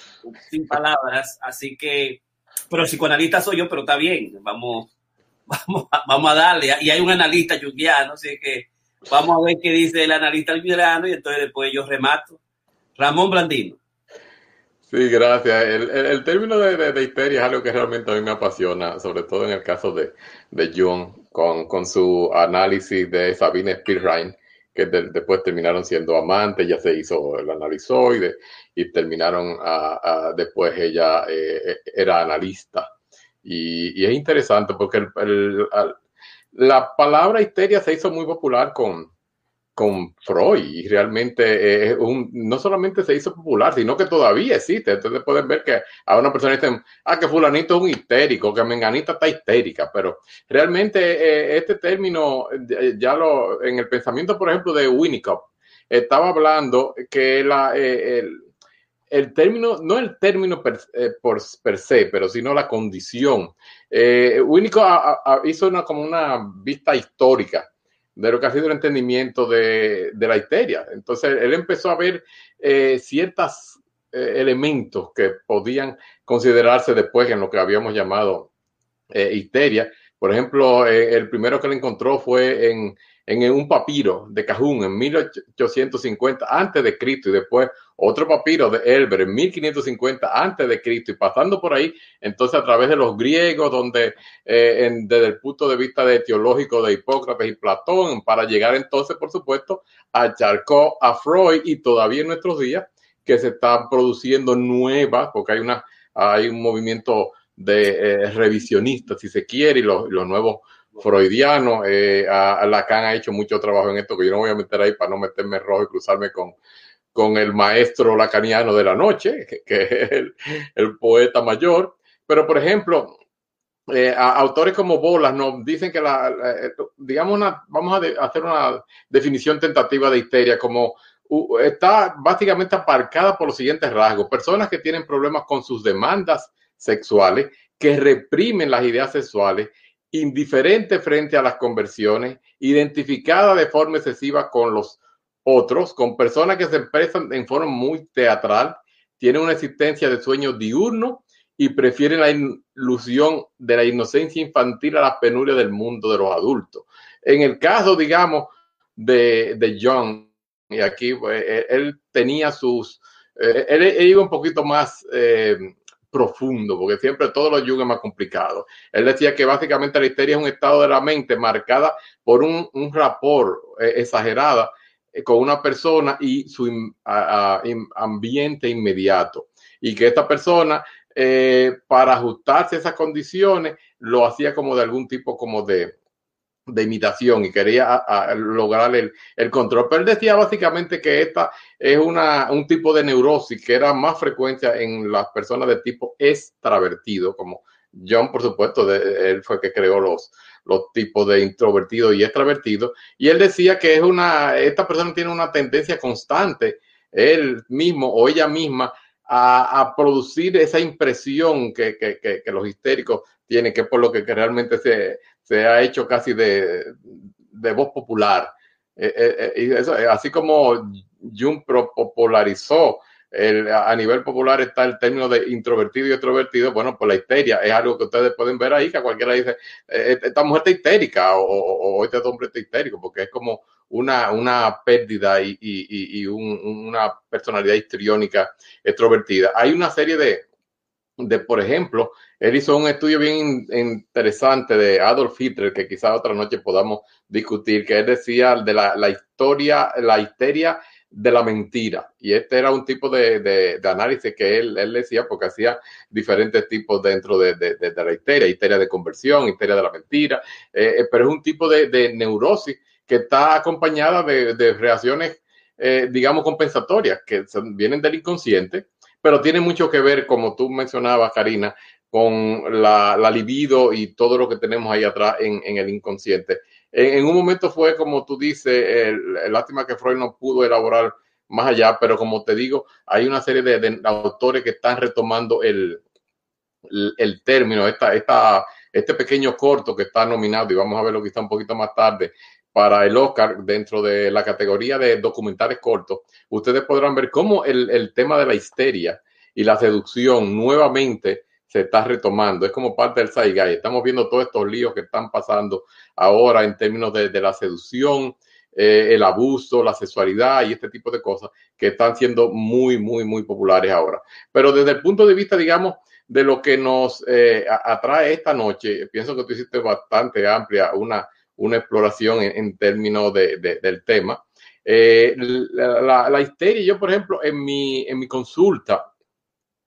sin palabras, así que, pero psicoanalista soy yo, pero está bien, vamos, vamos, vamos a darle, y hay un analista yugiano, así que Vamos a ver qué dice el analista verano y entonces después yo remato. Ramón Blandino. Sí, gracias. El, término de, histeria es algo que realmente a mí me apasiona, sobre todo en el caso de, de Jung, con, su análisis de Sabine Spielrein, que después terminaron siendo amantes, ya se hizo, el analizó y, terminaron, a, después ella eh, era analista. Y, es interesante porque el, la palabra histeria se hizo muy popular con, con Freud y realmente un, no solamente se hizo popular, sino que todavía existe. Entonces pueden ver que a una persona dice, ah, que fulanito es un histérico, que menganita está histérica, pero realmente eh, este término, ya lo, en el pensamiento, por ejemplo, de Winnicott, estaba hablando que la, eh, el, el término, no el término per, eh, por, per se, pero sino la condición. Eh, Winnicott hizo una, como una vista histórica de lo que ha sido el entendimiento de, la histeria. Entonces, él empezó a ver eh, ciertos eh, elementos que podían considerarse después en lo que habíamos llamado histeria. Por ejemplo, el primero que él encontró fue en en un papiro de Cajún en 1850 antes de Cristo y después otro papiro de Elber en 1550 antes de Cristo y pasando por ahí entonces a través de los griegos donde eh, desde el punto de vista de teológico de Hipócrates y Platón para llegar entonces por supuesto a Charcot, a Freud y todavía en nuestros días que se están produciendo nuevas porque hay una hay un movimiento de eh, revisionistas si se quiere y los, los nuevos freudiano. Eh, a, Lacan ha hecho mucho trabajo en esto que yo no voy a meter ahí para no meterme rojo y cruzarme con, con el maestro lacaniano de la noche, que, es el, poeta mayor. Pero, por ejemplo, eh, autores como Bolas nos dicen que la, eh, digamos, una, vamos a hacer una definición tentativa de histeria como está básicamente aparcada por los siguientes rasgos. Personas que tienen problemas con sus demandas sexuales, que reprimen las ideas sexuales indiferente frente a las conversiones, identificada de forma excesiva con los otros, con personas que se expresan en forma muy teatral, tienen una existencia de sueño diurno y prefieren la ilusión de la inocencia infantil a las penurias del mundo de los adultos. En el caso, digamos, de, de John, y aquí pues, él tenía sus, eh, él, iba un poquito más eh, profundo, porque siempre todo lo yuga más complicado. Él decía que básicamente la histeria es un estado de la mente marcada por un, un rapor eh, exagerada eh, con una persona y su ambiente inmediato. Y que esta persona, eh, para ajustarse a esas condiciones, lo hacía como de algún tipo como de, de imitación y quería lograr el, control. Pero él decía básicamente que esta es una, un tipo de neurosis que era más frecuencia en las personas de tipo extravertido, como John, por supuesto, él fue que creó los, los tipos de introvertido y extravertido. Y él decía que es una, esta persona tiene una tendencia constante, él mismo o ella misma, a, a producir esa impresión que, que, que, los histéricos tienen, que es por lo que, realmente se, se, ha hecho casi de, de voz popular. Eh, eh, y eso, así como Jung popularizó el, a nivel popular está el término de introvertido y extrovertido. Bueno, pues la histeria es algo que ustedes pueden ver ahí, que cualquiera dice, eh, esta mujer está histérica o, este hombre está histérico, porque es como una, una pérdida y, y, y un, una personalidad histriónica extrovertida. Hay una serie de, de, por ejemplo, él hizo un estudio bien interesante de Adolf Hitler, que quizás otra noche podamos discutir, que él decía de la, la historia, la histeria de la mentira. Y este era un tipo de, de, análisis que él, él, decía, porque hacía diferentes tipos dentro de, de, la histeria, histeria de conversión, histeria de la mentira, eh, pero es un tipo de, neurosis que está acompañada de, reacciones, eh, digamos, compensatorias, que vienen del inconsciente, pero tiene mucho que ver, como tú mencionabas, Karina, con la, la libido y todo lo que tenemos ahí atrás en, en el inconsciente. En, un momento fue como tú dices, el, lástima que Freud no pudo elaborar más allá, pero como te digo, hay una serie de, de autores que están retomando el, el, el término, esta, esta, este pequeño corto que está nominado, y vamos a verlo quizá un poquito más tarde, para el Oscar dentro de la categoría de documentales cortos, ustedes podrán ver cómo el, tema de la histeria y la seducción nuevamente se está retomando. Es como parte del Saigai. Estamos viendo todos estos líos que están pasando ahora en términos de, de la seducción, eh, el abuso, la sexualidad y este tipo de cosas que están siendo muy, muy, muy populares ahora. Pero desde el punto de vista, digamos, de lo que nos eh, atrae esta noche, pienso que tú hiciste bastante amplia una, una exploración en, términos de, de, del tema. Eh, la, histeria, yo, por ejemplo, en mi, en mi consulta,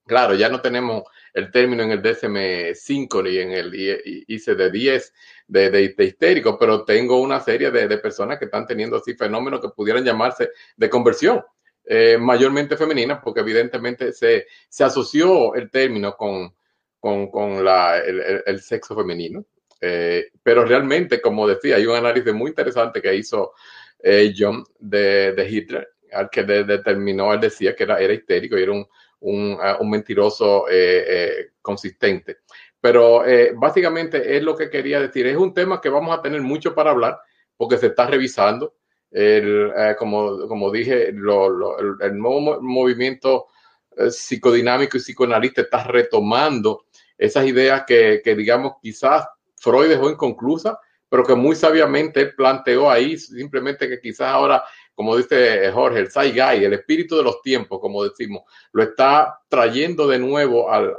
claro, ya no tenemos el término en el DSM-5 y en el ICD-10 de, de, de, histérico, pero tengo una serie de, personas que están teniendo así fenómenos que pudieran llamarse de conversión, eh, mayormente femeninas, porque evidentemente se, se asoció el término con, con, con la, el, sexo femenino. Eh, pero realmente, como decía, hay un análisis muy interesante que hizo eh, John de, de Hitler, al que determinó, él decía que era, era histérico y era un, un, uh, un mentiroso eh, eh, consistente. Pero eh, básicamente es lo que quería decir. Es un tema que vamos a tener mucho para hablar porque se está revisando. El, eh, como, como dije, lo, lo, el, el, nuevo movimiento psicodinámico y psicoanalista está retomando esas ideas que, que, digamos, quizás Freud dejó inconclusas, pero que muy sabiamente planteó ahí, simplemente que quizás ahora como dice Jorge, el Saigai, el espíritu de los tiempos, como decimos, lo está trayendo de nuevo al,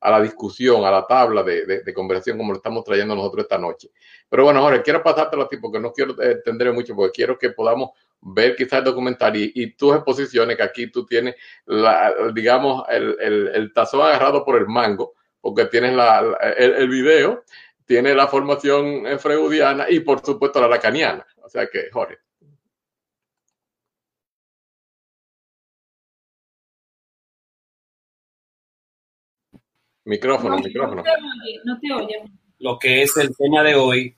a la discusión, a la tabla de, conversación, como lo estamos trayendo nosotros esta noche. Pero bueno, Jorge, quiero pasártelo a ti porque no quiero extender mucho, porque quiero que podamos ver quizás el documental y, tus exposiciones, que aquí tú tienes, la, digamos, el, tazón agarrado por el mango, porque tienes la, el, video, tiene la formación freudiana y por supuesto la lacaniana. O sea que, Jorge. Micrófono, no, micrófono. No te, oye, no te oye. Lo que es el tema de hoy,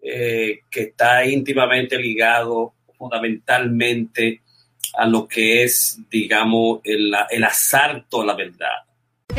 eh, que está íntimamente ligado fundamentalmente a lo que es, digamos, el, el asalto a la verdad.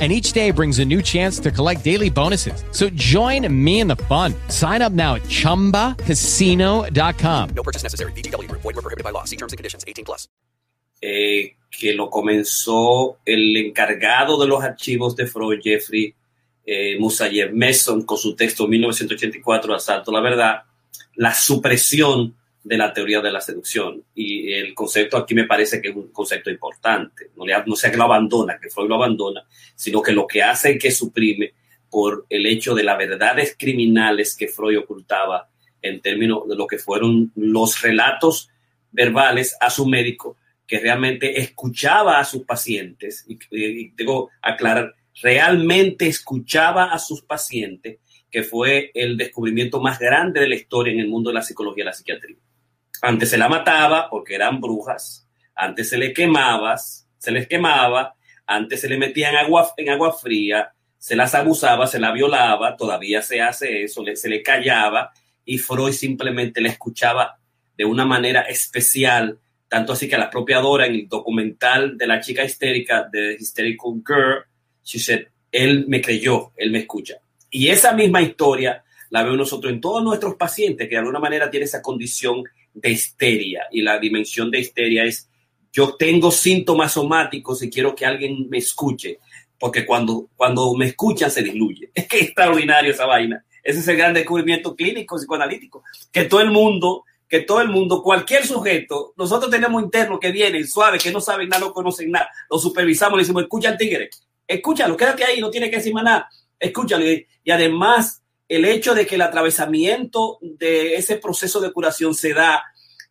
and each day brings a new chance to collect daily bonuses. So join me in the fun. Sign up now at ChumbaCasino.com. No purchase necessary. BGW. Void were prohibited by law. See terms and conditions. 18 plus. Eh, que lo comenzó el encargado de los archivos de Freud, Jeffrey eh, Musayev Mason, con su texto 1984, Asalto a la Verdad, la supresión de la teoría de la seducción. Y el concepto aquí me parece que es un concepto importante. No, le, no sea que lo abandona, que Freud lo abandona, sino que lo que hace es que suprime por el hecho de las verdades criminales que Freud ocultaba en términos de lo que fueron los relatos verbales a su médico, que realmente escuchaba a sus pacientes, y, y tengo aclarar, realmente escuchaba a sus pacientes, que fue el descubrimiento más grande de la historia en el mundo de la psicología y la psiquiatría. Antes se la mataba porque eran brujas, antes se le quemabas, se les quemaba, antes se le metía en agua, en agua fría, se las abusaba, se la violaba, todavía se hace eso, se le callaba y Freud simplemente le escuchaba de una manera especial, tanto así que la propia Dora en el documental de la chica histérica, de Hysterical Girl, she said, él me creyó, él me escucha. Y esa misma historia la veo nosotros en todos nuestros pacientes que de alguna manera tienen esa condición de histeria. Y la dimensión de histeria es, yo tengo síntomas somáticos y quiero que alguien me escuche, porque cuando, cuando me escuchan se diluye. Es que extraordinario esa vaina. Ese es el gran descubrimiento clínico, psicoanalítico, que todo el mundo, que todo el mundo, cualquier sujeto, nosotros tenemos internos que vienen suaves, que no saben nada, no conocen nada, los supervisamos, le decimos, escucha al tigre, escúchalo, quédate ahí, no tiene que decir nada, escúchalo. Y además, el hecho de que el atravesamiento de ese proceso de curación se da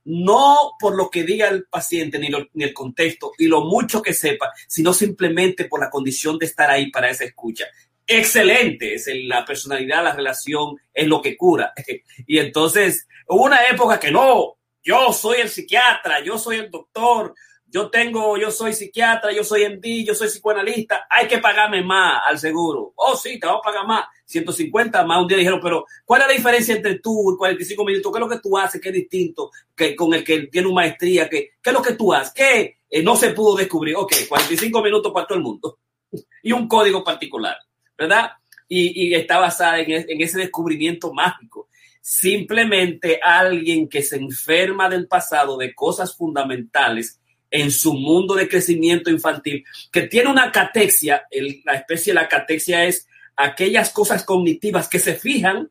no por lo que diga el paciente ni, el contexto y lo mucho que sepa, sino simplemente por la condición de estar ahí para esa escucha. Excelente, es la personalidad, la relación es lo que cura. Y entonces hubo una época que no, yo soy el psiquiatra, yo soy el doctor, yo tengo, yo soy psiquiatra, yo soy MD, yo soy psicoanalista, hay que pagarme más al seguro. Oh, sí, te vamos a pagar más, 150 más. Un día dijeron, pero ¿cuál es la diferencia entre tú y 45 minutos? ¿Qué es lo que tú haces que es distinto que con el que tiene una maestría? ¿Qué, qué es lo que tú haces? ¿Qué eh, no se pudo descubrir? Ok, 45 minutos para todo el mundo y un código particular, ¿verdad? Y, está basada en, ese descubrimiento mágico. Simplemente alguien que se enferma del pasado de cosas fundamentales en su mundo de crecimiento infantil, que tiene una catexia, la especie de la catexia es aquellas cosas cognitivas que se fijan,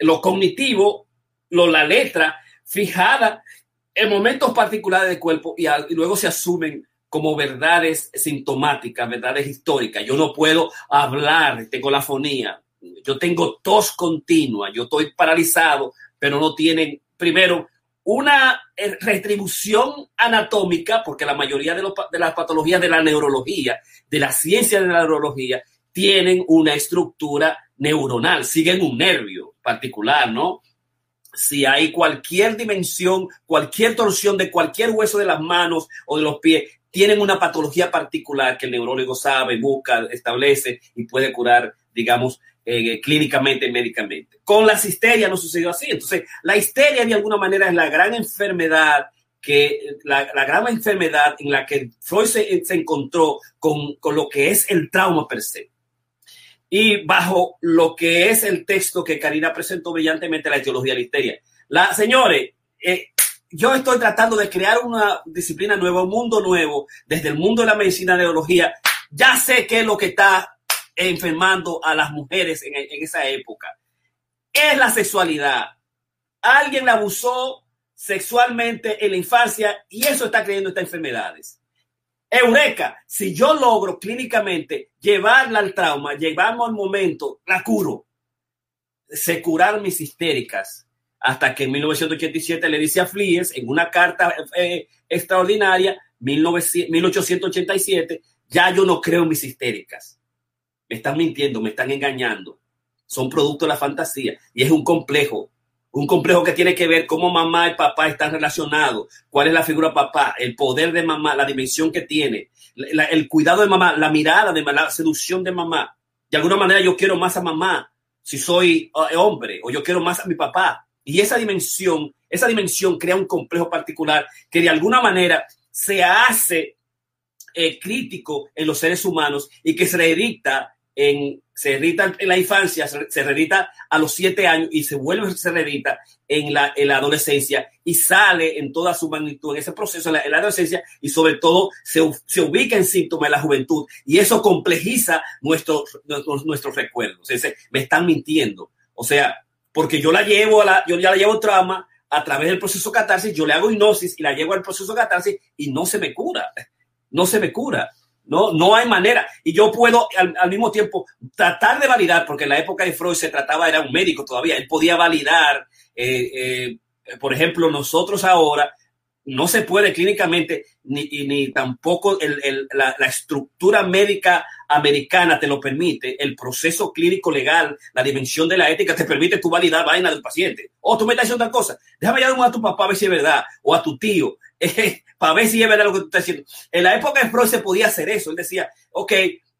lo cognitivo, lo, la letra fijada en momentos particulares del cuerpo y, luego se asumen como verdades sintomáticas, verdades históricas. Yo no puedo hablar, tengo la fonía, yo tengo tos continua, yo estoy paralizado, pero no tienen, primero, una retribución anatómica, porque la mayoría de, los, de, las patologías de la neurología, de la ciencia de la neurología, tienen una estructura neuronal, siguen un nervio particular, ¿no? Si hay cualquier dimensión, cualquier torsión de cualquier hueso de las manos o de los pies, tienen una patología particular que el neurólogo sabe, busca, establece y puede curar, digamos, eh, clínicamente, médicamente. Con la histeria no sucedió así. Entonces, la histeria de alguna manera es la gran enfermedad que la, gran enfermedad en la que Freud se, se encontró con, con, lo que es el trauma per se. Y bajo lo que es el texto que Karina presentó brillantemente, la etiología de la histeria. Señores, eh, yo estoy tratando de crear una disciplina nueva, un mundo nuevo, desde el mundo de la medicina neurología. Ya sé qué es lo que está enfermando a las mujeres en, en esa época. Es la sexualidad. Alguien la abusó sexualmente en la infancia y eso está creando estas enfermedades. Eureka, si yo logro clínicamente llevarla al trauma, llevarnos al momento, la curo. Se curaron mis histéricas hasta que en 1987 le dice a Flies en una carta eh, extraordinaria, 19, 1887, ya yo no creo en mis histéricas me están mintiendo, me están engañando. Son producto de la fantasía y es un complejo. Un complejo que tiene que ver cómo mamá y papá están relacionados, cuál es la figura papá, el poder de mamá, la dimensión que tiene, el cuidado de mamá, la mirada de mamá, la seducción de mamá. De alguna manera yo quiero más a mamá si soy uh, hombre o yo quiero más a mi papá. Y esa dimensión, esa dimensión crea un complejo particular que de alguna manera se hace eh, crítico en los seres humanos y que se heredita en, se edita en la infancia, se, se reedita a los siete años y se vuelve, se reedita en la, en la adolescencia y sale en toda su magnitud en ese proceso en la, en la adolescencia y sobre todo se, se, ubica en síntomas de la juventud y eso complejiza nuestros nuestros, nuestros recuerdos. Ese, me están mintiendo. O sea, porque yo la llevo a la, yo ya la llevo trauma a través del proceso catarsis, yo le hago hipnosis y la llevo al proceso catarsis y no se me cura, no se me cura. No, no hay manera. Y yo puedo al, mismo tiempo tratar de validar, porque en la época de Freud se trataba, era un médico todavía, él podía validar, eh, eh, por ejemplo, nosotros ahora no se puede clínicamente, ni, ni tampoco el, el, la, estructura médica americana te lo permite, el proceso clínico legal, la dimensión de la ética te permite tú validar vaina del paciente. O tú me estás diciendo otra cosa, déjame llamar a tu papá a ver si es verdad, o a tu tío, eh, para ver si es verdad lo que tú estás diciendo. En la época de Freud se podía hacer eso, él decía, ok,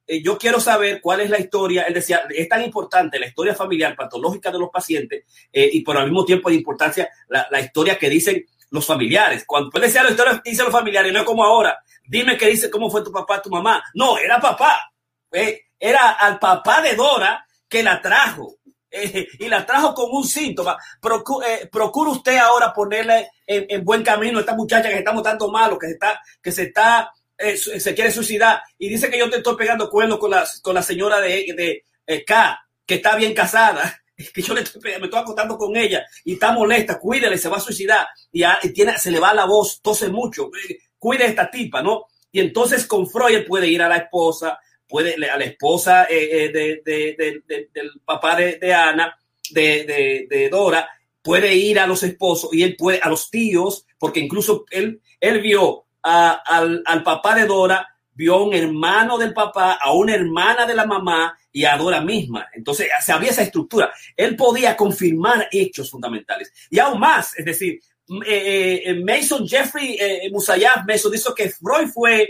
eh, yo quiero saber cuál es la historia, él decía, es tan importante la historia familiar patológica de los pacientes eh, y por al mismo tiempo de importancia la, historia que dicen los familiares. Cuando él decía la historia dicen los familiares, no es como ahora. Dime qué dice, cómo fue tu papá, tu mamá. No, era papá. Eh, era al papá de Dora que la trajo. Eh, y la trajo con un síntoma. Procu eh, usted ahora ponerle en, en, buen camino a esta muchacha que estamos tanto malo, que se está, que se está, se quiere suicidar. Y dice que yo te estoy pegando cuernos con la, con la señora de, de K, que está bien casada que yo le estoy, me estoy acostando con ella y está molesta, cuídele, se va a suicidar y, a, y, tiene, se le va la voz, tose mucho, cuide a esta tipa, ¿no? Y entonces con Freud puede ir a la esposa, puede a la esposa eh, eh, de, de, de, del papá de, Ana, de, Dora, puede ir a los esposos y él puede, a los tíos, porque incluso él, él vio a, al, al papá de Dora vio a un hermano del papá, a una hermana de la mamá y a Dora misma. Entonces, se había esa estructura. Él podía confirmar hechos fundamentales. Y aún más, es decir, eh, eh, Mason Jeffrey eh, Mason dijo que Freud fue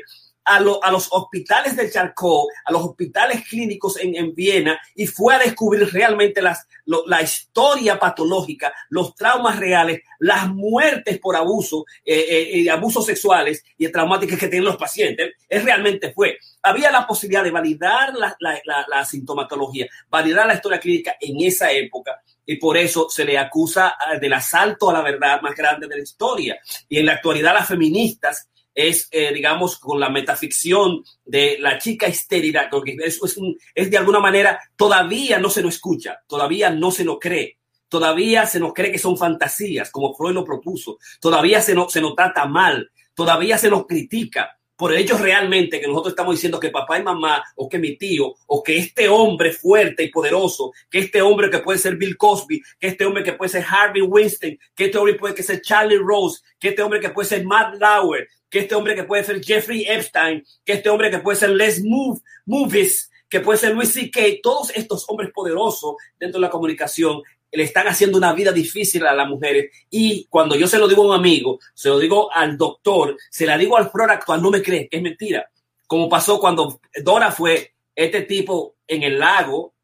a, lo, a, los hospitales de Charcot, a los hospitales clínicos en, en Viena y fue a descubrir realmente las, la historia patológica, los traumas reales, las muertes por abuso, eh, eh, abusos sexuales y traumáticas que tienen los pacientes. Él realmente fue. Había la posibilidad de validar la, la, la, la sintomatología, validar la historia clínica en esa época y por eso se le acusa del asalto a la verdad más grande de la historia. Y en la actualidad las feministas es, eh, digamos, con la metaficción de la chica histérica, porque eso es, un, es de alguna manera, todavía no se nos escucha, todavía no se nos cree, todavía se nos cree que son fantasías, como Freud lo propuso, todavía se nos, se nos trata mal, todavía se nos critica, por ellos realmente que nosotros estamos diciendo que papá y mamá o que mi tío o que este hombre fuerte y poderoso, que este hombre que puede ser Bill Cosby, que este hombre que puede ser Harvey Weinstein, que este hombre puede ser Charlie Rose, que este hombre que puede ser Matt Lauer, que este hombre que puede ser Jeffrey Epstein, que este hombre que puede ser Les Move, Movies, que puede ser Louis C.K., todos estos hombres poderosos dentro de la comunicación le están haciendo una vida difícil a las mujeres. Y cuando yo se lo digo a un amigo, se lo digo al doctor, se la digo al flor actual, no me cree, es mentira. Como pasó cuando Dora fue este tipo en el lago,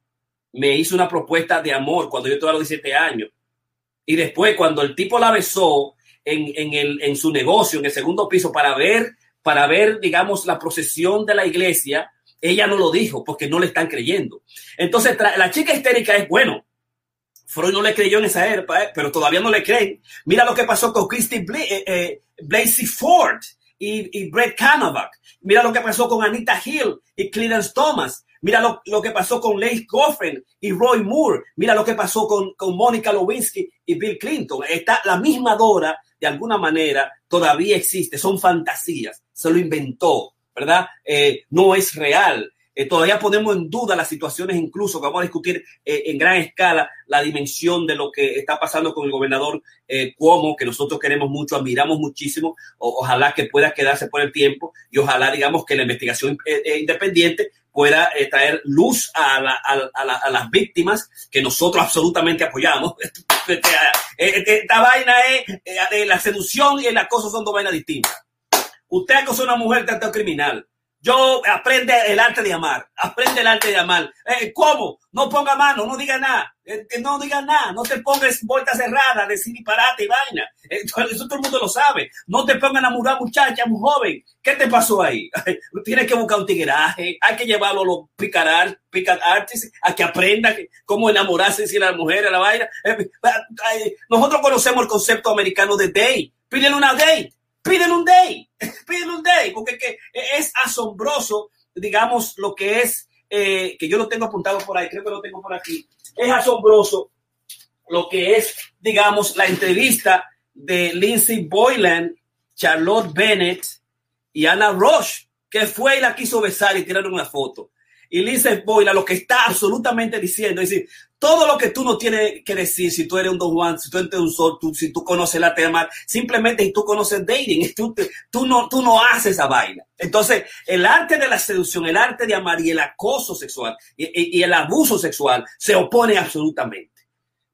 me hizo una propuesta de amor cuando yo tenía los 17 años. Y después, cuando el tipo la besó en, en, el, en su negocio, en el segundo piso, para ver, para ver, digamos, la procesión de la iglesia, ella no lo dijo porque no le están creyendo. Entonces, la chica histérica es, bueno, Freud no le creyó en esa época, pero todavía no le creen. Mira lo que pasó con Christy Bla eh, eh, Blasey Ford y, Brett Kavanaugh. Mira lo que pasó con Anita Hill y Clarence Thomas. Mira lo, que pasó con Leigh Goffin y Roy Moore. Mira lo que pasó con, con Monica Lewinsky y Bill Clinton. Está la misma Dora, de alguna manera, todavía existe. Son fantasías. Se lo inventó, ¿verdad? Eh, no es real. Eh, todavía ponemos en duda las situaciones, incluso que vamos a discutir eh, en gran escala la dimensión de lo que está pasando con el gobernador eh, Cuomo, que nosotros queremos mucho, admiramos muchísimo. Ojalá que pueda quedarse por el tiempo y ojalá, digamos, que la investigación independiente pueda traer luz a, la, a, la, a, las víctimas que nosotros absolutamente apoyamos. Esta vaina es, la seducción y el acoso son dos vainas distintas. Usted acosó a una mujer tanto criminal yo aprende el arte de amar, aprende el arte de amar. Eh, ¿Cómo? No ponga mano, no diga nada, eh, no diga nada, no te pongas vuelta cerrada, decir disparate y vaina. Eh, eso todo el mundo lo sabe. No te pongan a murar muchacha, muy joven. ¿Qué te pasó ahí? Tienes que buscar un tigueraje, hay que llevarlo a los picar, picar artists, a que aprenda cómo enamorarse si la mujer, a la vaina. Nosotros conocemos el concepto americano de day. Pídele una date piden un day, piden un day, porque que es asombroso, digamos, lo que es, eh, que yo lo tengo apuntado por ahí, creo que lo tengo por aquí, es asombroso lo que es, digamos, la entrevista de Lindsay Boylan, Charlotte Bennett y Anna Roche, que fue y la quiso besar y tiraron una foto. Y Lindsay Boylan lo que está absolutamente diciendo es decir, todo lo que tú no tienes que decir si tú eres un Don Juan, si tú eres un Sol, si tú conoces la tema, simplemente y tú conoces dating, tú, no, tú no haces esa vaina. Entonces, el arte de la seducción, el arte de amar y el acoso sexual y el abuso sexual se opone absolutamente.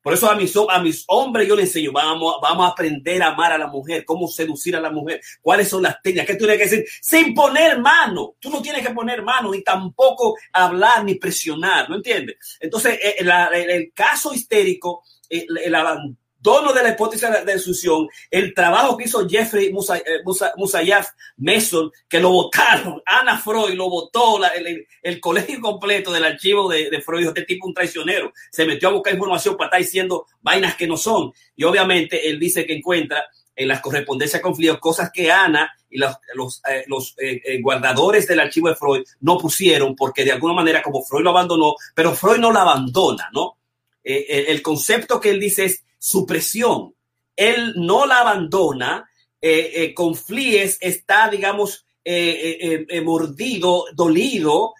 Por eso a mis, a mis hombres yo les enseño, vamos, vamos a aprender a amar a la mujer, cómo seducir a la mujer, cuáles son las técnicas, qué tú tienes que decir, sin poner mano. Tú no tienes que poner mano, ni tampoco hablar, ni presionar, ¿no entiendes? Entonces, eh, el, caso histérico, el, el, dono de la hipótesis de sucesión, el trabajo que hizo Jeffrey eh, Musayaf Mason, que lo votaron, Ana Freud lo votó, el, colegio completo del archivo de, Freud, este tipo un traicionero, se metió a buscar información para estar diciendo vainas que no son. Y obviamente él dice que encuentra en las correspondencias con cosas que Ana y los, los, eh, eh, guardadores del archivo de Freud no pusieron, porque de alguna manera como Freud lo abandonó, pero Freud no lo abandona, ¿no? el concepto que él dice es supresión. Él no la abandona, eh, eh, está, digamos, eh, mordido, dolido,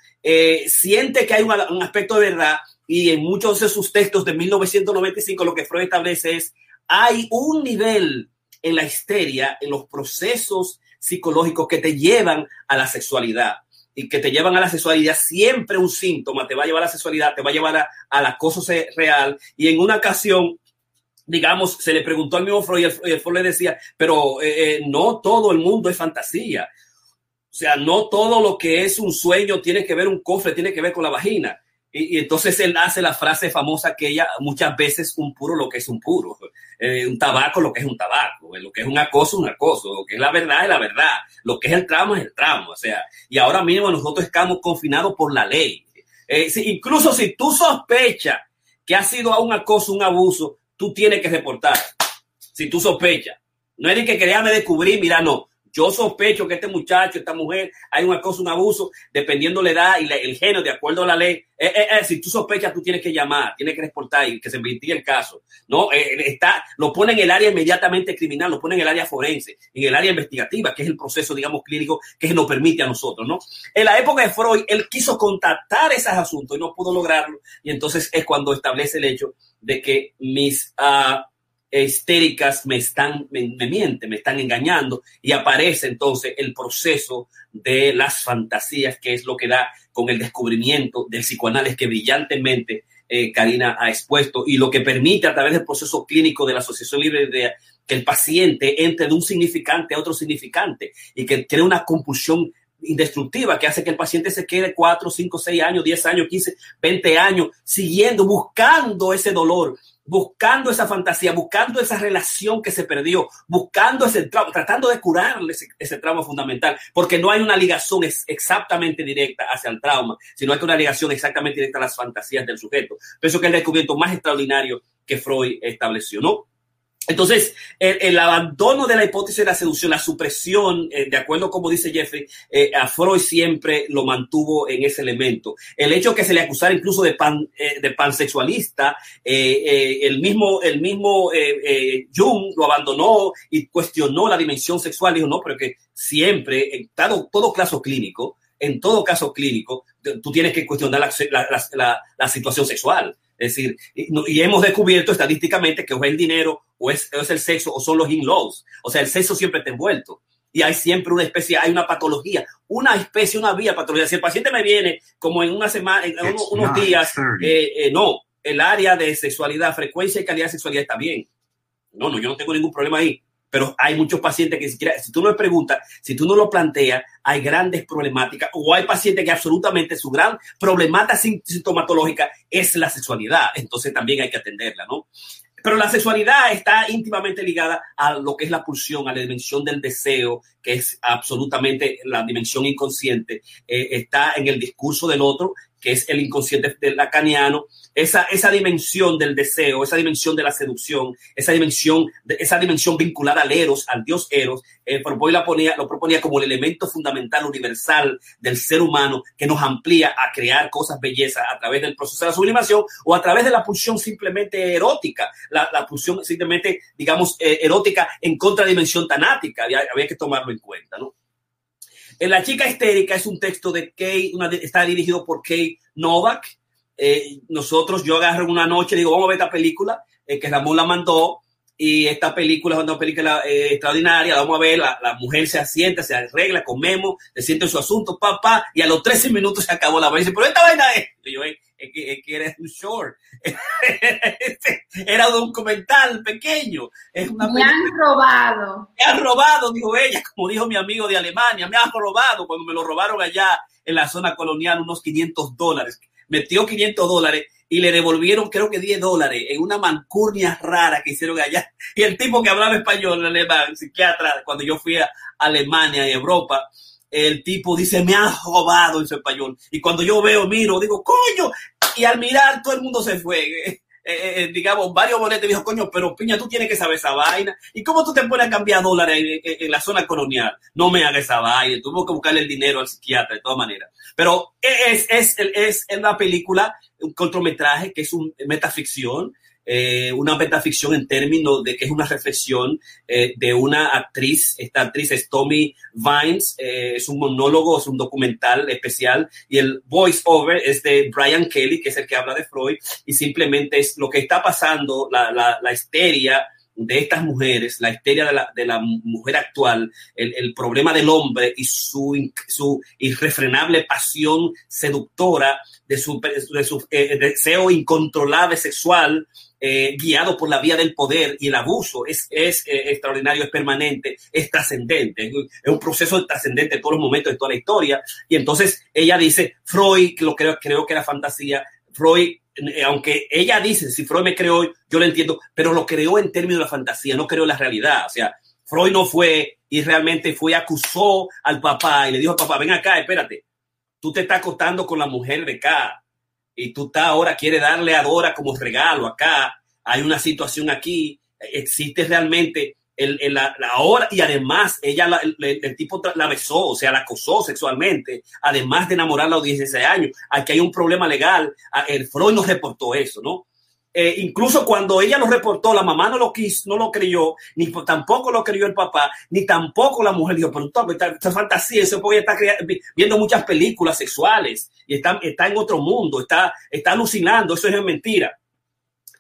siente que hay un, aspecto de verdad y en muchos de sus textos de 1995 lo que Freud establece es, hay un nivel en la histeria, en los procesos psicológicos que te llevan a la sexualidad y que te llevan a la sexualidad, siempre un síntoma te va a llevar a la sexualidad, te va a llevar a, al acoso real. Y en una ocasión, digamos, se le preguntó al mismo Freud y Freud le decía, pero eh, eh, no todo el mundo es fantasía. O sea, no todo lo que es un sueño tiene que ver un cofre, tiene que ver con la vagina. Y, entonces él hace la frase famosa que ella muchas veces un puro lo que es un puro, eh, un tabaco lo que es un tabaco, lo que es un acoso, un acoso, lo que es la verdad es la verdad, lo que es el tramo es el tramo. O sea, y ahora mismo nosotros estamos confinados por la ley. incluso si tú sospechas que ha sido un acoso, un abuso, tú tienes que reportar. Si tú sospechas. No es de que créame descubrir, mira, no. Yo sospecho que este muchacho, esta mujer, hay un acoso, un abuso, dependiendo la edad y el género, de acuerdo a la ley. Eh, eh, eh, si tú sospechas, tú tienes que llamar, tienes que reportar y que se investigue el caso. No, está, lo pone en el área inmediatamente criminal, lo pone en el área forense, en el área investigativa, que es el proceso, digamos, clínico que nos permite a nosotros, ¿no? En la época de Freud, él quiso contactar esos asuntos y no pudo lograrlo. Y entonces es cuando establece el hecho de que mis uh, histéricas me están, me, mienten, me están engañando y aparece entonces el proceso de las fantasías, que es lo que da con el descubrimiento del psicoanálisis que brillantemente eh, Karina ha expuesto y lo que permite a través del proceso clínico de la Asociación Libre de que el paciente entre de un significante a otro significante y que tiene una compulsión indestructiva que hace que el paciente se quede 4, 5, 6 años, 10 años, 15, 20 años siguiendo, buscando ese dolor, buscando esa fantasía, buscando esa relación que se perdió, buscando ese trauma, tratando de curarle ese, trauma fundamental, porque no hay una ligación exactamente directa hacia el trauma, sino hay una ligación exactamente directa a las fantasías del sujeto. Pienso que es el descubrimiento más extraordinario que Freud estableció, ¿no? Entonces, el, abandono de la hipótesis de la seducción, la supresión, eh, de acuerdo como dice Jeffrey, eh, a Freud siempre lo mantuvo en ese elemento. El hecho que se le acusara incluso de, pan, eh, de pansexualista, el mismo, el mismo Jung lo abandonó y cuestionó la dimensión sexual. Dijo, no, pero que siempre, en todo, todo caso clínico, en todo caso clínico, tú tienes que cuestionar la situación sexual. Es decir, y, hemos descubierto estadísticamente que o es el dinero, o es, el sexo, o son los in-laws. O sea, el sexo siempre está envuelto. Y hay siempre una especie, hay una patología, una especie, una vía patología. Si el paciente me viene como en una semana, en unos, días, eh, eh, no, el área de sexualidad, frecuencia y calidad de sexualidad está bien. No, no, yo no tengo ningún problema ahí pero hay muchos pacientes que siquiera, si tú no le preguntas, si tú no lo planteas, hay grandes problemáticas o hay pacientes que absolutamente su gran problemática sintomatológica es la sexualidad, entonces también hay que atenderla, ¿no? Pero la sexualidad está íntimamente ligada a lo que es la pulsión, a la dimensión del deseo, que es absolutamente la dimensión inconsciente. Eh, está en el discurso del otro que es el inconsciente del lacaniano, esa, esa dimensión del deseo, esa dimensión de la seducción, esa dimensión, esa dimensión vinculada al Eros, al dios Eros, eh, la ponía, lo proponía como el elemento fundamental, universal del ser humano que nos amplía a crear cosas bellezas a través del proceso de la sublimación o a través de la pulsión simplemente erótica, la, la pulsión simplemente, digamos, eh, erótica en contradimensión tanática, había, había que tomarlo en cuenta, ¿no? En La chica histérica es un texto de Kay, está dirigido por Kay Novak. Eh, nosotros, yo agarro una noche, digo, vamos a ver esta película, eh, que Ramón la mandó, y esta película es una película eh, extraordinaria, vamos a ver, la, mujer se asienta, se arregla, comemos, se siente en su asunto, papá, y a los 13 minutos se acabó la vaina. Pero esta vaina es, y yo, es, que, es que era un short, era un documental pequeño. Es una me han robado. Me han robado, dijo ella, como dijo mi amigo de Alemania, me han robado cuando me lo robaron allá en la zona colonial unos 500 dólares. Metió 500 dólares y le devolvieron creo que 10 dólares en una mancurnia rara que hicieron allá. Y el tipo que hablaba español, el alemán, psiquiatra, cuando yo fui a Alemania y Europa, el tipo dice, me han robado en su español. Y cuando yo veo, miro, digo, coño. Y al mirar, todo el mundo se fue. Eh, eh, digamos, varios boletos dijo, coño, pero Piña, tú tienes que saber esa vaina. ¿Y cómo tú te pones a cambiar dólares en, en la zona colonial? No me hagas esa vaina. Tuvo que buscarle el dinero al psiquiatra de todas maneras. Pero es, es, es, es una película, un cortometraje que es un metaficción, eh, una metaficción en términos de que es una reflexión eh, de una actriz, esta actriz es Tommy Vines, eh, es un monólogo, es un documental especial y el voice over es de Brian Kelly, que es el que habla de Freud y simplemente es lo que está pasando, la, la, la histeria de estas mujeres, la histeria de la, de la mujer actual, el, el, problema del hombre y su, su irrefrenable pasión seductora, de su, de su eh, deseo incontrolable sexual, eh, guiado por la vía del poder y el abuso, es, es eh, extraordinario, es permanente, es trascendente, es, un proceso trascendente en todos los momentos de toda la historia. Y entonces ella dice, Freud, lo creo, creo que era fantasía, Freud eh, aunque ella dice, si Freud me creó, yo lo entiendo, pero lo creó en términos de la fantasía, no creó la realidad. O sea, Freud no fue y realmente fue, acusó al papá y le dijo al papá, ven acá, espérate, tú te estás acostando con la mujer de acá y tú estás ahora, quiere darle a Dora como regalo acá, hay una situación aquí, existe realmente el, el, la, y además ella, la, el, el, tipo la besó, o sea, la acosó sexualmente, además de enamorarla a los 16 años. Aquí hay un problema legal. El Freud nos reportó eso, ¿no? Eh, incluso cuando ella lo reportó, la mamá no lo quiso, no lo creyó, ni tampoco lo creyó el papá, ni tampoco la mujer dijo, pero esta, esta fantasía, eso porque está viendo muchas películas sexuales y está, está en otro mundo, está, está alucinando, eso es mentira.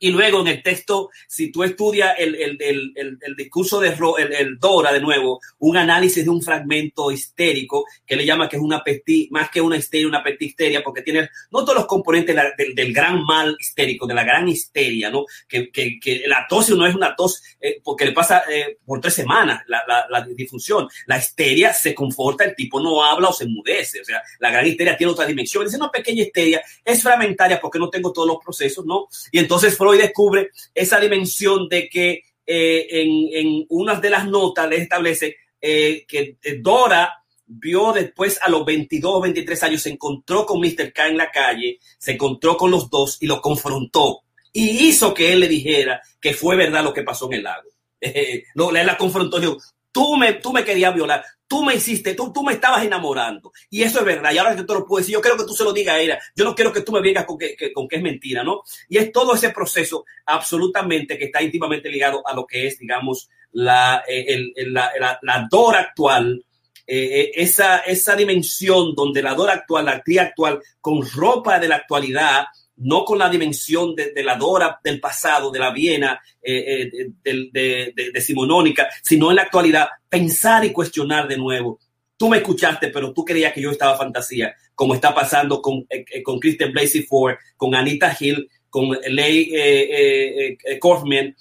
Y luego en el texto, si tú estudias el, el, el, el discurso de el, Dora, de nuevo, un análisis de un fragmento histérico que le llama que es una pesti, más que una histeria, una histeria, porque tiene no todos los componentes del, del, gran mal histérico, de la gran histeria, ¿no? Que, que, que la tos no es una tos eh, porque le pasa eh, por tres semanas la, la, la, difusión. La histeria se conforta, el tipo no habla o se enmudece. O sea, la gran histeria tiene otra dimensión. Es una pequeña histeria, es fragmentaria porque no tengo todos los procesos, ¿no? Y entonces, Freud descubre esa dimensión de que eh, en, en unas de las notas le establece eh, que Dora vio después a los 22 23 años, se encontró con Mr. K en la calle, se encontró con los dos y lo confrontó y hizo que él le dijera que fue verdad lo que pasó en el lago. Eh, no, la confrontó dijo, tú me, tú me querías violar, tú me hiciste, tú, tú me estabas enamorando. Y eso es verdad. Y ahora que te lo puedo decir, yo quiero que tú se lo digas a ella. Yo no quiero que tú me vengas con que, que, con que es mentira, ¿no? Y es todo ese proceso absolutamente que está íntimamente ligado a lo que es, digamos, la, eh, el, el, la, la, la dor actual, eh, esa, esa dimensión donde la dor actual, la actriz actual, con ropa de la actualidad, no con la dimensión de, la Dora del pasado, de la Viena, eh, eh, de, decimonónica, sino en la actualidad, pensar y cuestionar de nuevo. Tú me escuchaste, pero tú creías que yo estaba fantasía, como está pasando con, eh, con Kristen Blasey Ford, con Anita Hill, con Leigh eh, eh, Kaufman,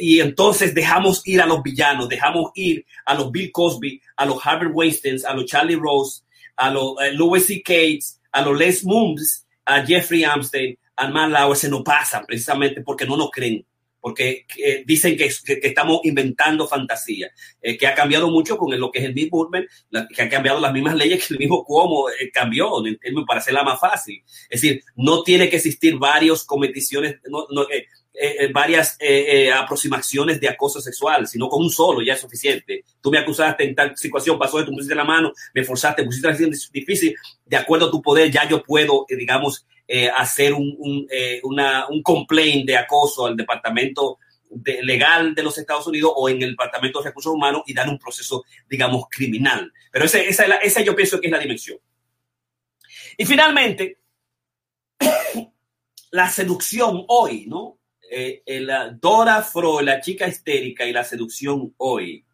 y entonces dejamos ir a los villanos, dejamos ir a los Bill Cosby, a los Harvard Weinstein, a los Charlie Rose, a los Louis C. Cates, a los Les Mooms, a Jeffrey Amstein, a Matt Lauer, se nos pasa precisamente porque no nos creen, porque eh, dicen que, que, estamos inventando fantasía, eh, que ha cambiado mucho con lo que es el Big la, que ha cambiado las mismas leyes que el mismo Cuomo eh, cambió para hacerla más fácil. Es decir, no tiene que existir varios competiciones, no, no, eh, eh, varias eh, aproximaciones de acoso sexual, sino con un solo ya es suficiente. Tú me acusaste en tal situación, pasó de tú pusiste la mano, me forzaste, pusiste la situación difícil, de acuerdo a tu poder, ya yo puedo, digamos, hacer un, un, un complaint de acoso al departamento de, legal de los Estados Unidos o en el departamento de recursos humanos y dar un proceso, digamos, criminal. Pero ese, esa, esa yo pienso que es la dimensión. Y finalmente, la seducción hoy, ¿no? Eh, la Dora Freud, la chica histérica y la seducción hoy,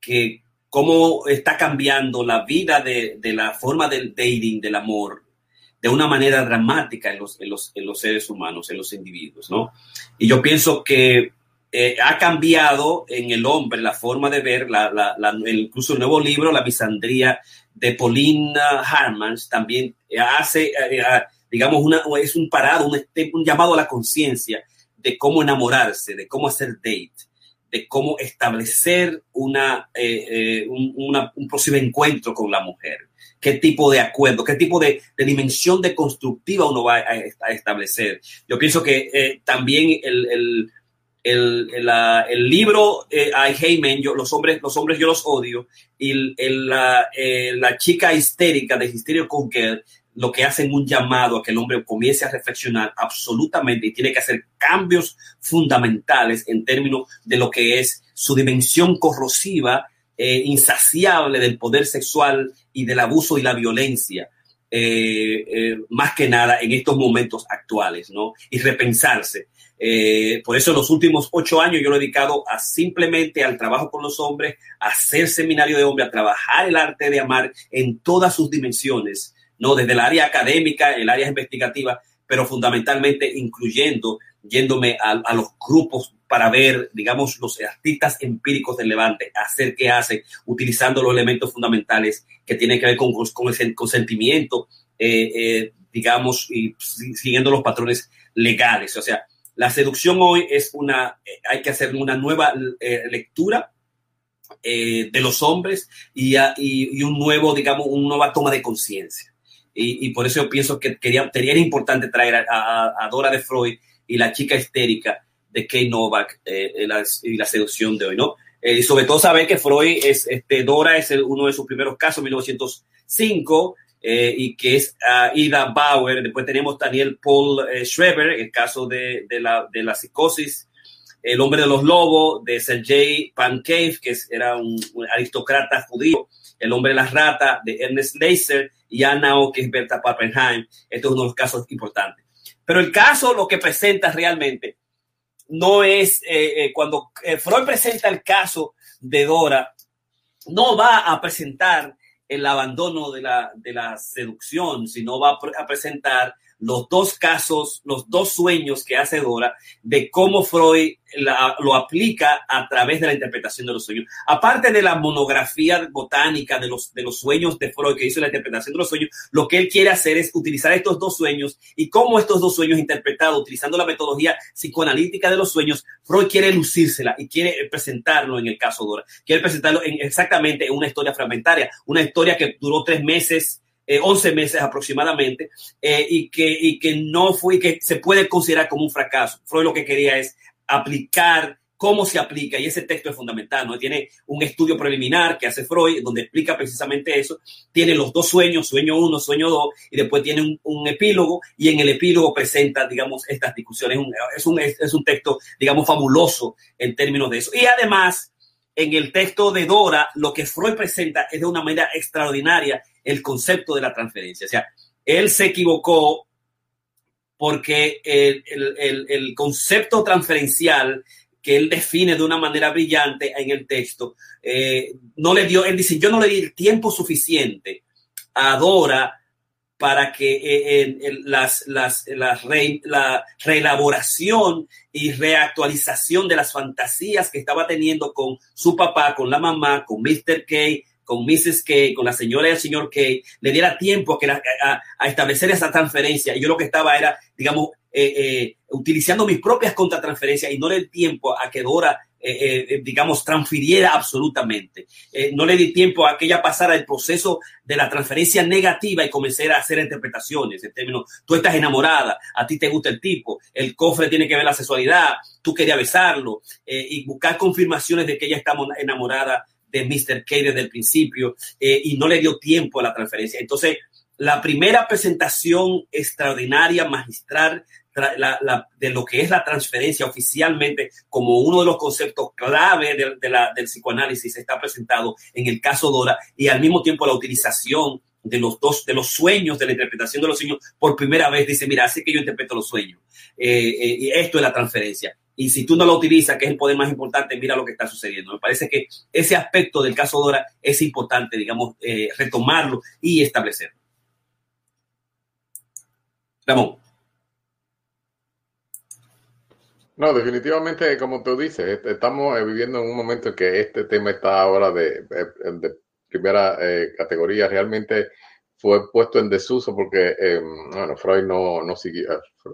que cómo está cambiando la vida de, de la forma del dating, del amor, de una manera dramática en los, en los, en los seres humanos, en los individuos, ¿no? Y yo pienso que eh, ha cambiado en el hombre la forma de ver, la, la, la, incluso el nuevo libro, La misandría de Paulina Harmans, también hace, eh, digamos, una, es un parado, un, un llamado a la conciencia de cómo enamorarse, de cómo hacer date, de cómo establecer eh, eh, un, una, un posible encuentro con la mujer qué tipo de acuerdo, qué tipo de, dimensión de constructiva uno va a, establecer. Yo pienso que eh, también el, el, el, libro I Hate yo, los, hombres, los hombres yo los odio, y la, la, chica histérica de Hysteria Conquer, lo que hacen un llamado a que el hombre comience a reflexionar absolutamente y tiene que hacer cambios fundamentales en términos de lo que es su dimensión corrosiva eh, insaciable del poder sexual y del abuso y la violencia, eh, eh, más que nada en estos momentos actuales, ¿no? Y repensarse. Por eso en los últimos ocho años yo lo he dedicado a simplemente al trabajo con los hombres, a hacer seminario de hombre, a trabajar el arte de amar en todas sus dimensiones, ¿no? Desde el área académica, el área investigativa, pero fundamentalmente incluyendo, yéndome a, los grupos para ver, digamos, los artistas empíricos del Levante, hacer qué hace, utilizando los elementos fundamentales que tienen que ver con, con el consentimiento, eh, eh, digamos, y siguiendo los patrones legales. O sea, la seducción hoy es una, eh, hay que hacer una nueva lectura de los hombres y, y, un nuevo, digamos, una nueva toma de conciencia. Y, y, por eso yo pienso que quería, sería importante traer a, a, a Dora de Freud y la chica histérica de Kate Novak eh, la, y la seducción de hoy, ¿no? Eh, sobre todo saber que Freud es, este, Dora es el, uno de sus primeros casos, 1905, eh, y que es uh, Ida Bauer. Después tenemos Daniel Paul eh, Schreber, el caso de, de, la, de la psicosis, El hombre de los lobos, de Sergei Pankiev, que es, era un, un, judío, El hombre de las ratas, de Ernest Leiser, y Anao, que es Berta Pappenheim. Estos son uno de los casos importantes. Pero el caso lo que presenta realmente no es eh, eh, cuando eh, Freud presenta el caso de Dora, no va a presentar el abandono de la, de la seducción, sino va a presentar los dos casos, los dos sueños que hace Dora de cómo Freud lo aplica a través de la interpretación de los sueños. Aparte de la monografía botánica de los, de los sueños de Freud que hizo la interpretación de los sueños, lo que él quiere hacer es utilizar estos dos sueños y cómo estos dos sueños interpretados, utilizando la metodología psicoanalítica de los sueños, Freud quiere lucírsela y quiere presentarlo en el caso Dora. Quiere presentarlo en, exactamente en una historia fragmentaria, una historia que duró tres meses eh, 11 meses aproximadamente, eh, y, que, y que no fue, que se puede considerar como un fracaso. Freud lo que quería es aplicar cómo se aplica, y ese texto es fundamental, ¿no? Tiene un estudio preliminar que hace Freud, donde explica precisamente eso, tiene los dos sueños, sueño uno, sueño dos, y después tiene un, epílogo, y en el epílogo presenta, digamos, estas discusiones. Es un, es, un, es un texto, digamos, fabuloso en términos de eso. Y además, en el texto de Dora, lo que Freud presenta es de una manera extraordinaria el concepto de la transferencia. O sea, él se equivocó porque el, el, el, concepto transferencial que él define de una manera brillante en el texto, eh, no le dio, él dice, yo no le di el tiempo suficiente a Dora para que eh, las, las, las re, la reelaboración y reactualización de las fantasías que estaba teniendo con su papá, con la mamá, con Mr. K, con Mrs. K, con la señora y el señor K, le diera tiempo a, que a- establecer esa transferencia. Y yo lo que estaba era, digamos, eh, eh, utilizando mis propias contratransferencias y no le di tiempo a que Dora, eh, digamos, transfiriera absolutamente. No le di tiempo a que ella pasara el proceso de la transferencia negativa y comenzara a hacer interpretaciones en términos, tú estás enamorada, a ti te gusta el tipo, el cofre tiene que ver la sexualidad, tú querías besarlo y buscar confirmaciones de que ella está enamorada de Mr. K desde el principio eh, y no le dio tiempo a la transferencia. Entonces, la primera presentación extraordinaria, magistral, de lo que es la transferencia oficialmente como uno de los conceptos clave de- del psicoanálisis está presentado en el caso Dora y al mismo tiempo la utilización de los dos, de los sueños, de la interpretación de los sueños, por primera vez dice, mira, así que yo interpreto los sueños. Eh, eh, esto es la transferencia. Y si tú no lo utilizas, que es el poder más importante, mira lo que está sucediendo. Me parece que ese aspecto del caso Dora es importante, digamos, eh, retomarlo y establecerlo. Ramón. No, definitivamente, como tú dices, est- estamos eh, viviendo en un momento en que este tema está ahora de, primera eh, categoría. Realmente fue puesto en desuso porque, eh, bueno, Freud no, no siguió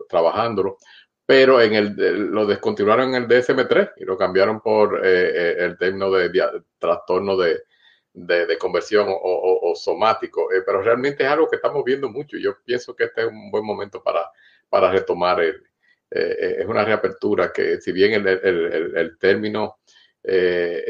trabajándolo, pero en el, lo descontinuaron en el DSM-3 y lo cambiaron por eh, eh, el término de trastorno de, de, conversión o, somático. Eh, pero realmente es algo que estamos viendo mucho. Yo pienso que este es un buen momento para, para retomar eh, es una reapertura que si bien el, el- el- término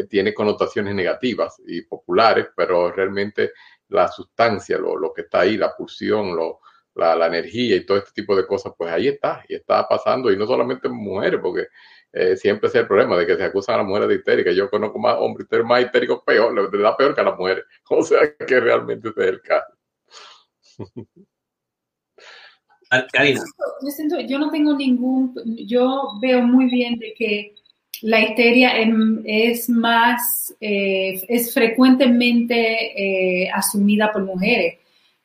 tiene connotaciones negativas y populares, pero realmente la sustancia, lo, lo que está ahí, la pulsión, lo- la, la energía y todo este tipo de cosas, pues ahí está, y está pasando, y no solamente en mujeres, porque eh, siempre es el problema de que se acusan a las mujeres de histéricas. Yo conozco más hombres más histéricos peor, le da peor que a las mujeres. O sea que realmente ese es el caso. Karina. Yo siento, yo no tengo ningún, yo veo muy bien de que la histeria es más, eh, es frecuentemente eh, asumida por mujeres.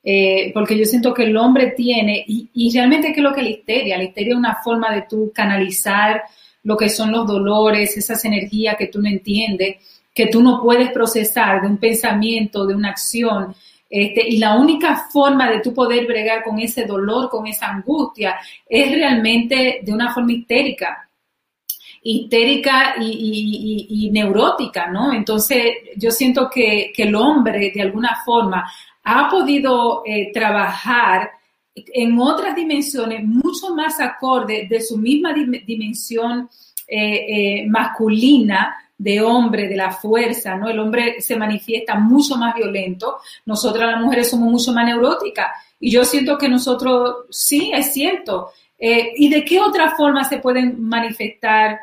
Eh, porque yo siento que el hombre tiene, y, y realmente qué es lo que es la histeria, la histeria es una forma de tú canalizar lo que son los dolores, esas energías que tú no entiendes, que tú no puedes procesar de un pensamiento, de una acción, este, y la única forma de tú poder bregar con ese dolor, con esa angustia, es realmente de una forma histérica. Histérica y, y- y- y neurótica, ¿no? Entonces, yo siento que, que el hombre, de alguna forma, ha podido eh, trabajar en otras dimensiones mucho más acorde de su misma dim- dimensión eh, eh, masculina de hombre, de la fuerza, ¿no? El hombre se manifiesta mucho más violento, nosotras las mujeres somos mucho más neuróticas y yo siento que nosotros, sí, es cierto. ¿Y de qué otra forma se pueden manifestar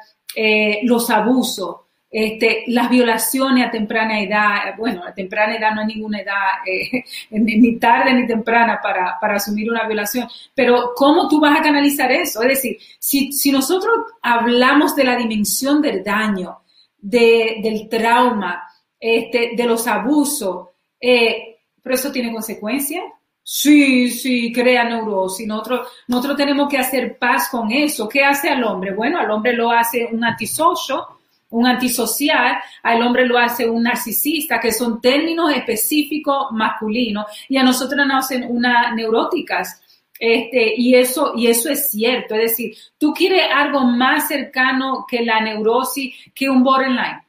los abusos? Este, las violaciones a temprana edad, bueno, a temprana edad no hay ninguna edad, eh, ni tarde ni temprana para, para asumir una violación, pero ¿cómo tú vas a canalizar eso? Es decir, si, si nosotros hablamos de la dimensión del daño, de, del trauma, este, de los abusos, eh, pero eso tiene consecuencias. Sí, sí, crea neurosis. Nosotros, nosotros tenemos que hacer paz con eso. ¿Qué hace al hombre? Bueno, al hombre lo hace un antisocial, un antisocial, al hombre lo hace un narcisista, que son términos específicos masculinos, y a nosotros nos hacen unas neuróticas. Este, y eso, y eso es cierto. Es decir, tú quieres algo más cercano que la neurosis, que un borderline.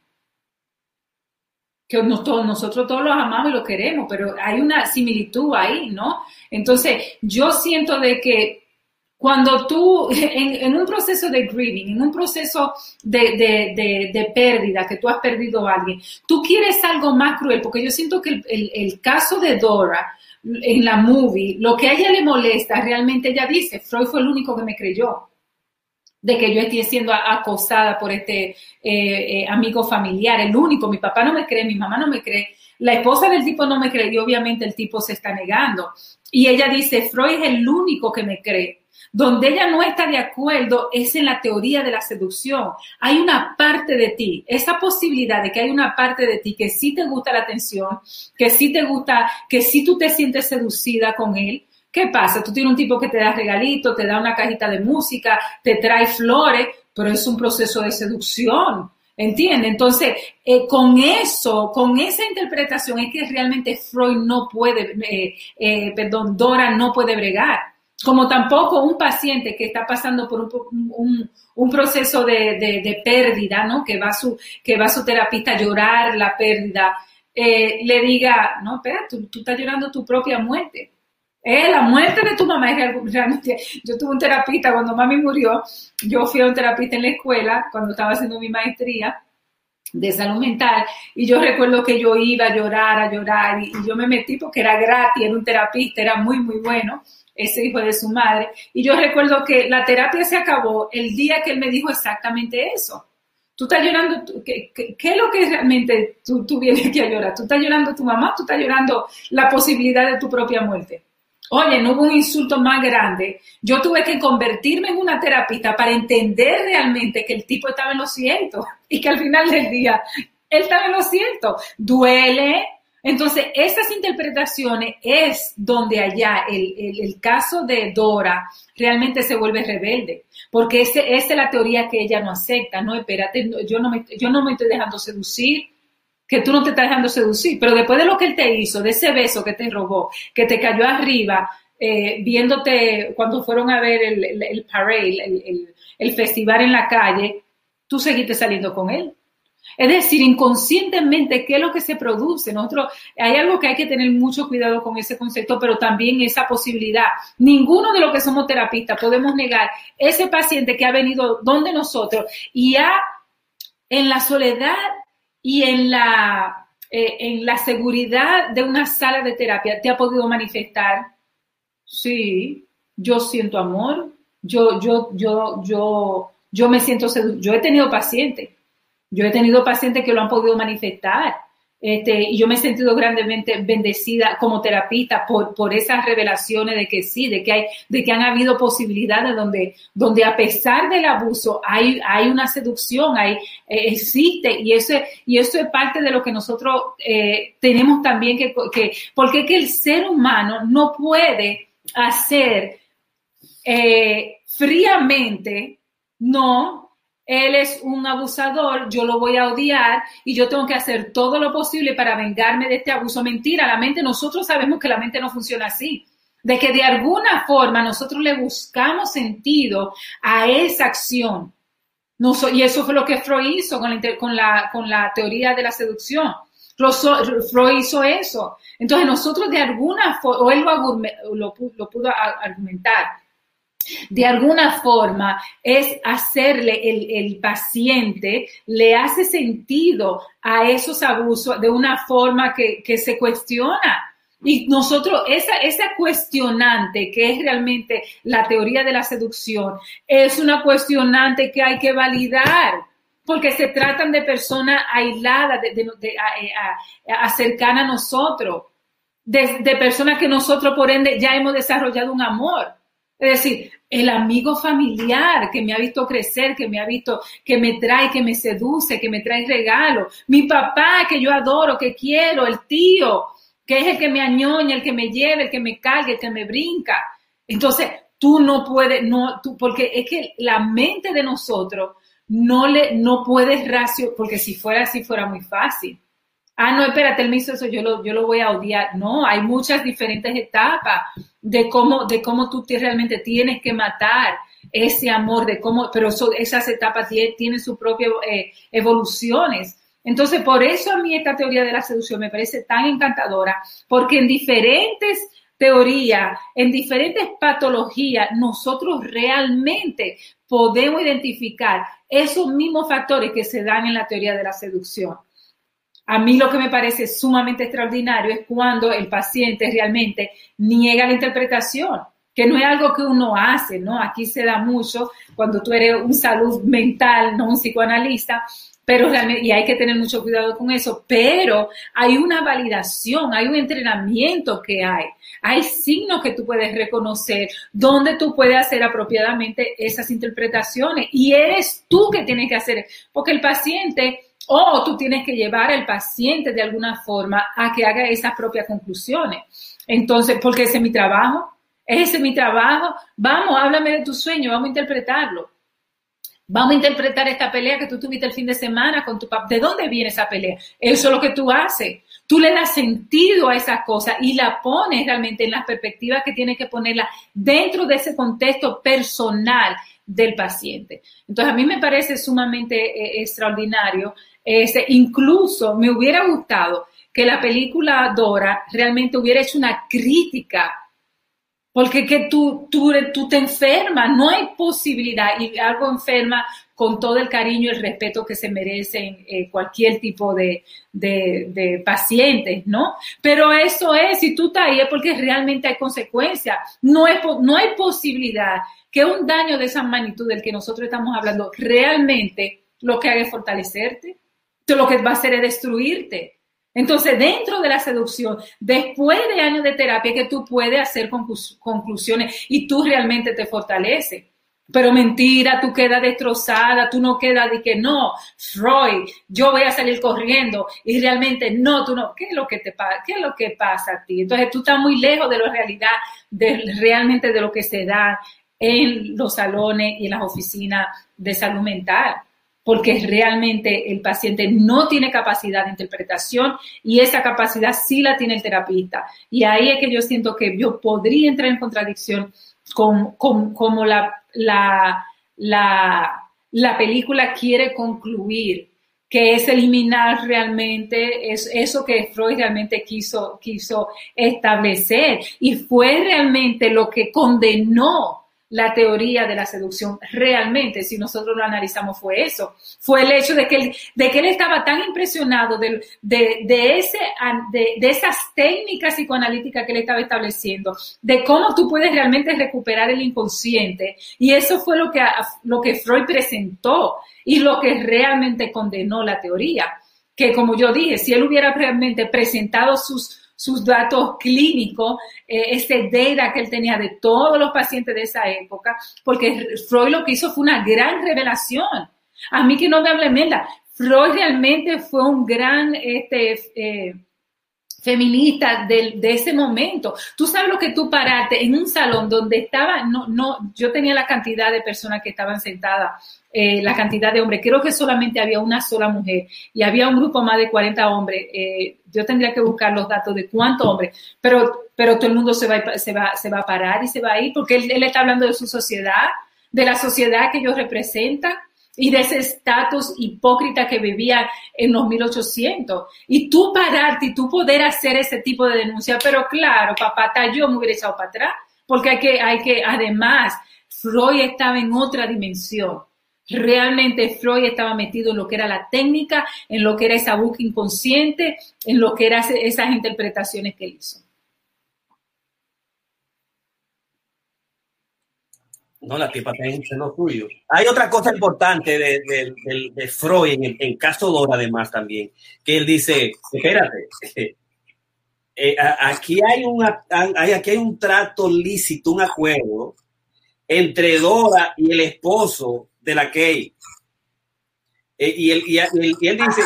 Que nosotros todos los amamos y los queremos, pero hay una similitud ahí, ¿no? Entonces, yo siento de que cuando tú, en, un proceso de grieving, en un proceso de, pérdida, que tú has perdido a alguien, tú quieres algo más cruel, porque yo siento que el, caso de Dora en la movie, lo que a ella le molesta, realmente ella dice, Freud fue el único que me creyó de que yo esté siendo acosada por este eh, eh, amigo familiar, el único, mi papá no me cree, mi mamá no me cree, la esposa del tipo no me cree y obviamente el tipo se está negando. Y ella dice, Freud es el único que me cree. Donde ella no está de acuerdo es en la teoría de la seducción. Hay una parte de ti, esa posibilidad de que hay una parte de ti que sí te gusta la atención, que sí te gusta, que sí tú te sientes seducida con él. ¿Qué pasa? Tú tienes un tipo que te da regalitos, te da una cajita de música, te trae flores, pero es un proceso de seducción. ¿Entiende? Entonces, eh, con eso, con esa interpretación es que realmente Freud no puede, eh, eh, perdón, Dora no puede bregar. Como tampoco un paciente que está pasando por un, un, proceso de, de, pérdida, ¿no? Que va su, que va su terapista a llorar la pérdida, le diga, no, espera, tú, tú estás llorando tu propia muerte. Eh, la muerte de tu mamá es realmente. Yo tuve un terapista cuando mami murió. Yo fui a un terapista en la escuela cuando estaba haciendo mi maestría de salud mental y yo recuerdo que yo iba a llorar, a llorar y, y yo me metí porque era gratis, era un terapista, era muy, muy bueno, ese hijo de su madre. Y yo recuerdo que la terapia se acabó el día que él me dijo exactamente eso. Tú estás llorando, ¿qué, qué, qué es lo que realmente tú, tú vienes aquí a llorar? ¿Tú estás llorando tu mamá? ¿Tú estás llorando la posibilidad de tu propia muerte? Oye, no hubo un insulto más grande. Yo tuve que convertirme en una terapista para entender realmente que el tipo estaba en lo cierto y que al final del día él estaba en lo cierto. Duele. Entonces, esas interpretaciones es donde allá el, el, caso de Dora realmente se vuelve rebelde, porque ese, es la teoría que ella no acepta. No, espérate, yo no me, yo no me estoy dejando seducir que tú no te estás dejando seducir, pero después de lo que él te hizo, de ese beso que te robó, que te cayó arriba, eh, viéndote cuando fueron a ver el, el, parade, el, el, festival en la calle, tú seguiste saliendo con él. Es decir, inconscientemente, ¿qué es lo que se produce? Nosotros, hay algo que hay que tener mucho cuidado con ese concepto, pero también esa posibilidad. Ninguno de los que somos terapistas podemos negar ese paciente que ha venido donde nosotros y ha, en la soledad y en la, eh, en la seguridad de una sala de terapia te ha podido manifestar, sí, yo siento amor, yo, yo, yo, yo, yo me siento, yo he tenido pacientes, yo he tenido pacientes que lo han podido manifestar. Este, y yo me he sentido grandemente bendecida como terapista por, por esas revelaciones de que sí, de que hay, de que han habido posibilidades donde, donde a pesar del abuso hay, hay una seducción, hay, eh, existe, y eso, y eso es parte de lo que nosotros eh, tenemos también que, que, porque es que el ser humano no puede hacer eh, fríamente, no, él es un abusador, yo lo voy a odiar y yo tengo que hacer todo lo posible para vengarme de este abuso. Mentira, la mente, nosotros sabemos que la mente no funciona así. De que de alguna forma nosotros le buscamos sentido a esa acción. No, y eso fue lo que Freud hizo con la, teoría de la seducción. Freud hizo eso. Entonces nosotros de alguna forma, o él lo, lo, lo pudo argumentar, de alguna forma es hacerle el, el, paciente, le hace sentido a esos abusos de una forma que, que se cuestiona. Y nosotros, esa, esa cuestionante que es realmente la teoría de la seducción, es una cuestionante que hay que validar porque se tratan de personas aisladas, de, de, de a, a, a, nosotros, de personas que nosotros por ende ya hemos desarrollado un amor. Es decir, el amigo familiar que me ha visto crecer, que me ha visto, que me trae, que me seduce, que me trae regalos. Mi papá que yo adoro, que quiero, el tío, que es el que me añoña, el que me lleva, el que me carga, el que me brinca. Entonces, tú no puedes, no, tú, porque es que la mente de nosotros no le, no puedes racio, porque si fuera así fuera muy fácil ah, no, espérate, él me hizo eso, yo lo, yo lo voy a odiar. No, hay muchas diferentes etapas de cómo, de cómo tú te, realmente tienes que matar ese amor, de cómo, pero esas etapas tienen sus propias eh, evoluciones. Entonces, por eso a mí esta teoría de la seducción me parece tan encantadora, porque en diferentes teorías, en diferentes patologías, nosotros realmente podemos identificar esos mismos factores que se dan en la teoría de la seducción. A mí lo que me parece sumamente extraordinario es cuando el paciente realmente niega la interpretación, que no es algo que uno hace, ¿no? Aquí se da mucho cuando tú eres un salud mental, no un psicoanalista, pero realmente, y hay que tener mucho cuidado con eso, pero hay una validación, hay un entrenamiento que hay, hay signos que tú puedes reconocer, donde tú puedes hacer apropiadamente esas interpretaciones, y eres tú que tienes que hacer, porque el paciente o tú tienes que llevar al paciente de alguna forma a que haga esas propias conclusiones. Entonces, porque ese es mi trabajo, ese es mi trabajo. Vamos, háblame de tu sueño, vamos a interpretarlo. Vamos a interpretar esta pelea que tú tuviste el fin de semana con tu papá. ¿De dónde viene esa pelea? Eso es lo que tú haces. Tú le das sentido a esa cosa y la pones realmente en las perspectivas que tienes que ponerla dentro de ese contexto personal del paciente. Entonces, a mí me parece sumamente eh, extraordinario. Este, incluso me hubiera gustado que la película Dora realmente hubiera hecho una crítica porque que tú, tú, te enfermas, no hay posibilidad y algo enferma con todo el cariño y el respeto que se merecen eh, cualquier tipo de, de, de, pacientes, ¿no? Pero eso es, si tú estás ahí es porque realmente hay consecuencias. No, es, no hay posibilidad que un daño de esa magnitud del que nosotros estamos hablando realmente lo que haga es fortalecerte, lo que va a hacer es destruirte. Entonces, dentro de la seducción, después de años de terapia, que tú puedes hacer conclusiones y tú realmente te fortaleces. Pero mentira, tú quedas destrozada, tú no quedas de que no, Freud, yo voy a salir corriendo y realmente no, tú no, ¿qué es lo que te pasa? ¿Qué es lo que pasa a ti? Entonces tú estás muy lejos de la realidad, de realmente de lo que se da en los salones y en las oficinas de salud mental porque realmente el paciente no tiene capacidad de interpretación y esa capacidad sí la tiene el terapista. Y ahí es que yo siento que yo podría entrar en contradicción con, como la, la, la, película quiere concluir, que es eliminar realmente eso que Freud realmente quiso, quiso establecer. Y fue realmente lo que condenó la teoría de la seducción realmente, si nosotros lo analizamos, fue eso. Fue el hecho de que él, de que él estaba tan impresionado de, de, ese, de, de, esas técnicas psicoanalíticas que él estaba estableciendo, de cómo tú puedes realmente recuperar el inconsciente. Y eso fue lo que, lo que Freud presentó y lo que realmente condenó la teoría. Que como yo dije, si él hubiera realmente presentado sus, sus datos clínicos, eh, ese data que él tenía de todos los pacientes de esa época, porque Freud lo que hizo fue una gran revelación. A mí que no me hable Menda, Freud realmente fue un gran este, eh, feminista de, de, ese momento. Tú sabes lo que tú paraste en un salón donde estaba, no, no, yo tenía la cantidad de personas que estaban sentadas eh, la cantidad de hombres. Creo que solamente había una sola mujer y había un grupo más de 40 hombres. Eh, yo tendría que buscar los datos de cuántos hombres, pero, pero todo el mundo se va, se, va, se va a parar y se va a ir porque él, está hablando de su sociedad, de la sociedad que ellos representan y de ese estatus hipócrita que vivía en los 1800. Y tú pararte y tú poder hacer ese tipo de denuncia, pero claro, papá, yo me hubiera echado para atrás, porque hay que, hay que, además, Freud estaba en otra dimensión. Realmente Freud estaba metido en lo que era la técnica, en lo que era esa búsqueda inconsciente, en lo que eran esas interpretaciones que hizo. No, la tipa está en lo suyo. Hay otra cosa importante de, Freud, en el caso Dora además también, que él dice, espérate, eh, aquí, hay un, aquí hay un trato lícito, un acuerdo entre Dora y el esposo de la Kay. Eh, y, él, y, él, dice,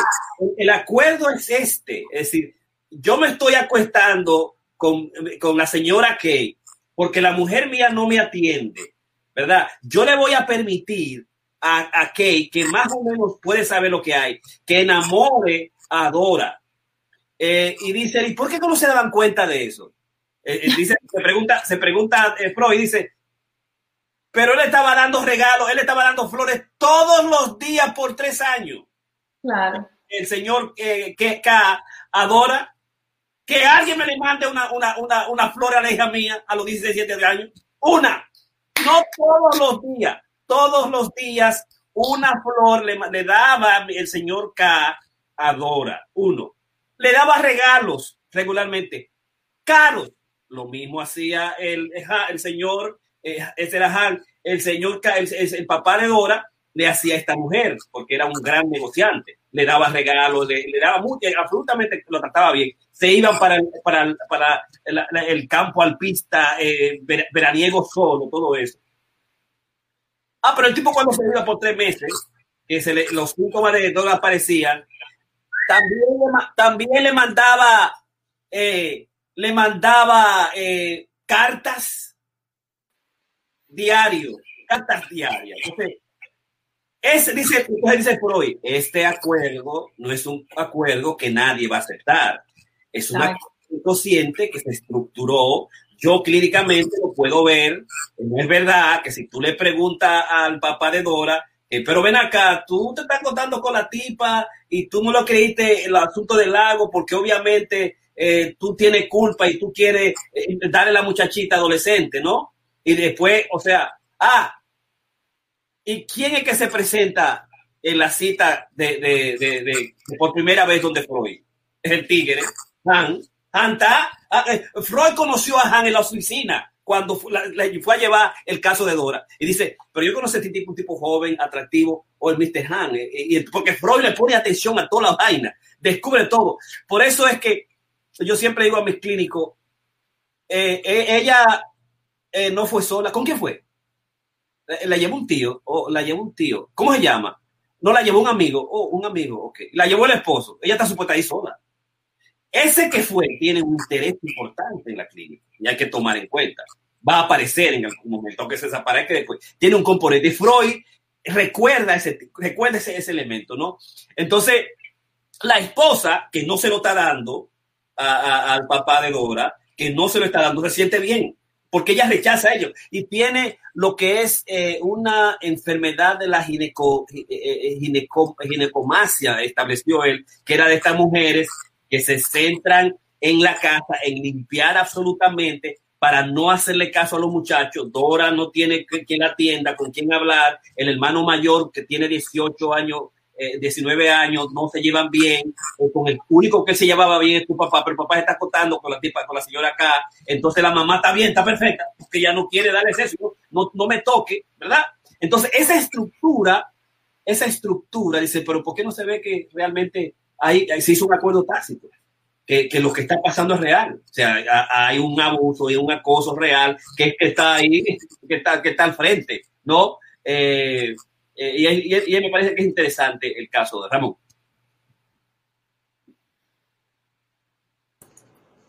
el acuerdo es este, es decir, yo me estoy acuestando con, con la señora Kay porque la mujer mía no me atiende, ¿verdad? Yo le voy a permitir a, a Kay, que más o menos puede saber lo que hay, que enamore a Dora. Eh, y dice, ¿y por qué no se daban cuenta de eso? Eh, dice, se pregunta, se pregunta Freud, dice, pero él estaba dando regalos, él estaba dando flores todos los días por tres años. Claro. El señor eh, que adora que alguien me le mande una, una, una, una flor a la hija mía a los 17 años. Una. No todos los días. Todos los días una flor le, le daba el señor K adora. Uno. Le daba regalos regularmente. Caros. Lo mismo hacía el, el señor eh, ese era el señor, el, el, papá de Dora le hacía a esta mujer, porque era un gran negociante, le daba regalos, le, daba mucho, absolutamente lo trataba bien. Se iban para para, para el, campo alpista, eh, veraniego solo, todo eso. Ah, pero el tipo cuando se iba por tres meses, que se le, los síntomas de Dora aparecían, también, también le mandaba, eh, le mandaba eh, cartas diario, cartas diarias. Ese, dice, dice Freud, este acuerdo no es un acuerdo que nadie va a aceptar. Es un acuerdo consciente que se estructuró. Yo clínicamente lo puedo ver. No es verdad que si tú le preguntas al papá de Dora, eh, pero ven acá, tú te estás contando con la tipa y tú no lo creíste el asunto del lago porque obviamente eh, tú tienes culpa y tú quieres eh, darle a la muchachita adolescente, ¿no? Y después, o sea, ah, ¿y quién es que se presenta en la cita de, de, de, por primera vez donde Freud? Es el tigre, Han. Han está, ah, Freud conoció a Han en la oficina cuando fue, fue a llevar el caso de Dora. Y dice, pero yo conocí a este tipo, un tipo joven, atractivo, o el Mr. Han, eh, porque Freud le pone atención a toda la vaina, descubre todo. Por eso es que yo siempre digo a mis clínicos, eh, eh, no fue sola. ¿Con quién fue? La, llevó un tío, o la llevó un tío. ¿Cómo se llama? No la llevó un amigo, oh, un amigo, ok. La llevó el esposo. Ella está supuesta ahí sola. Ese que fue tiene un interés importante en la clínica y hay que tomar en cuenta. Va a aparecer en algún momento que se desaparezca después. Tiene un componente. Freud recuerda ese, recuerda ese, ese elemento, ¿no? Entonces, la esposa que no se lo está dando al papá de Dora, que no se lo está dando, se siente bien, porque ella rechaza a ellos y tiene lo que es eh, una enfermedad de la gineco, eh, eh, gineco, ginecomasia, estableció él, que era de estas mujeres que se centran en la casa, en limpiar absolutamente para no hacerle caso a los muchachos. Dora no tiene quien atienda, con quien hablar. El hermano mayor que tiene 18 años, 19 eh, años, no se llevan bien. Eh, con el único que se llevaba bien es tu papá, pero el papá está acostando con la tipa, con la señora acá. Entonces la mamá está bien, está perfecta, porque ya no quiere darle eso, no, no me toque, ¿verdad? Entonces esa estructura, esa estructura, dice, pero ¿por qué no se ve que realmente hay, se hizo un acuerdo tácito, que, que, lo que está pasando es real. O sea, hay un abuso y un acoso real que, que está ahí, que está, que está al frente, ¿no? Eh, eh, y, y, y me parece que es interesante el caso de Ramón.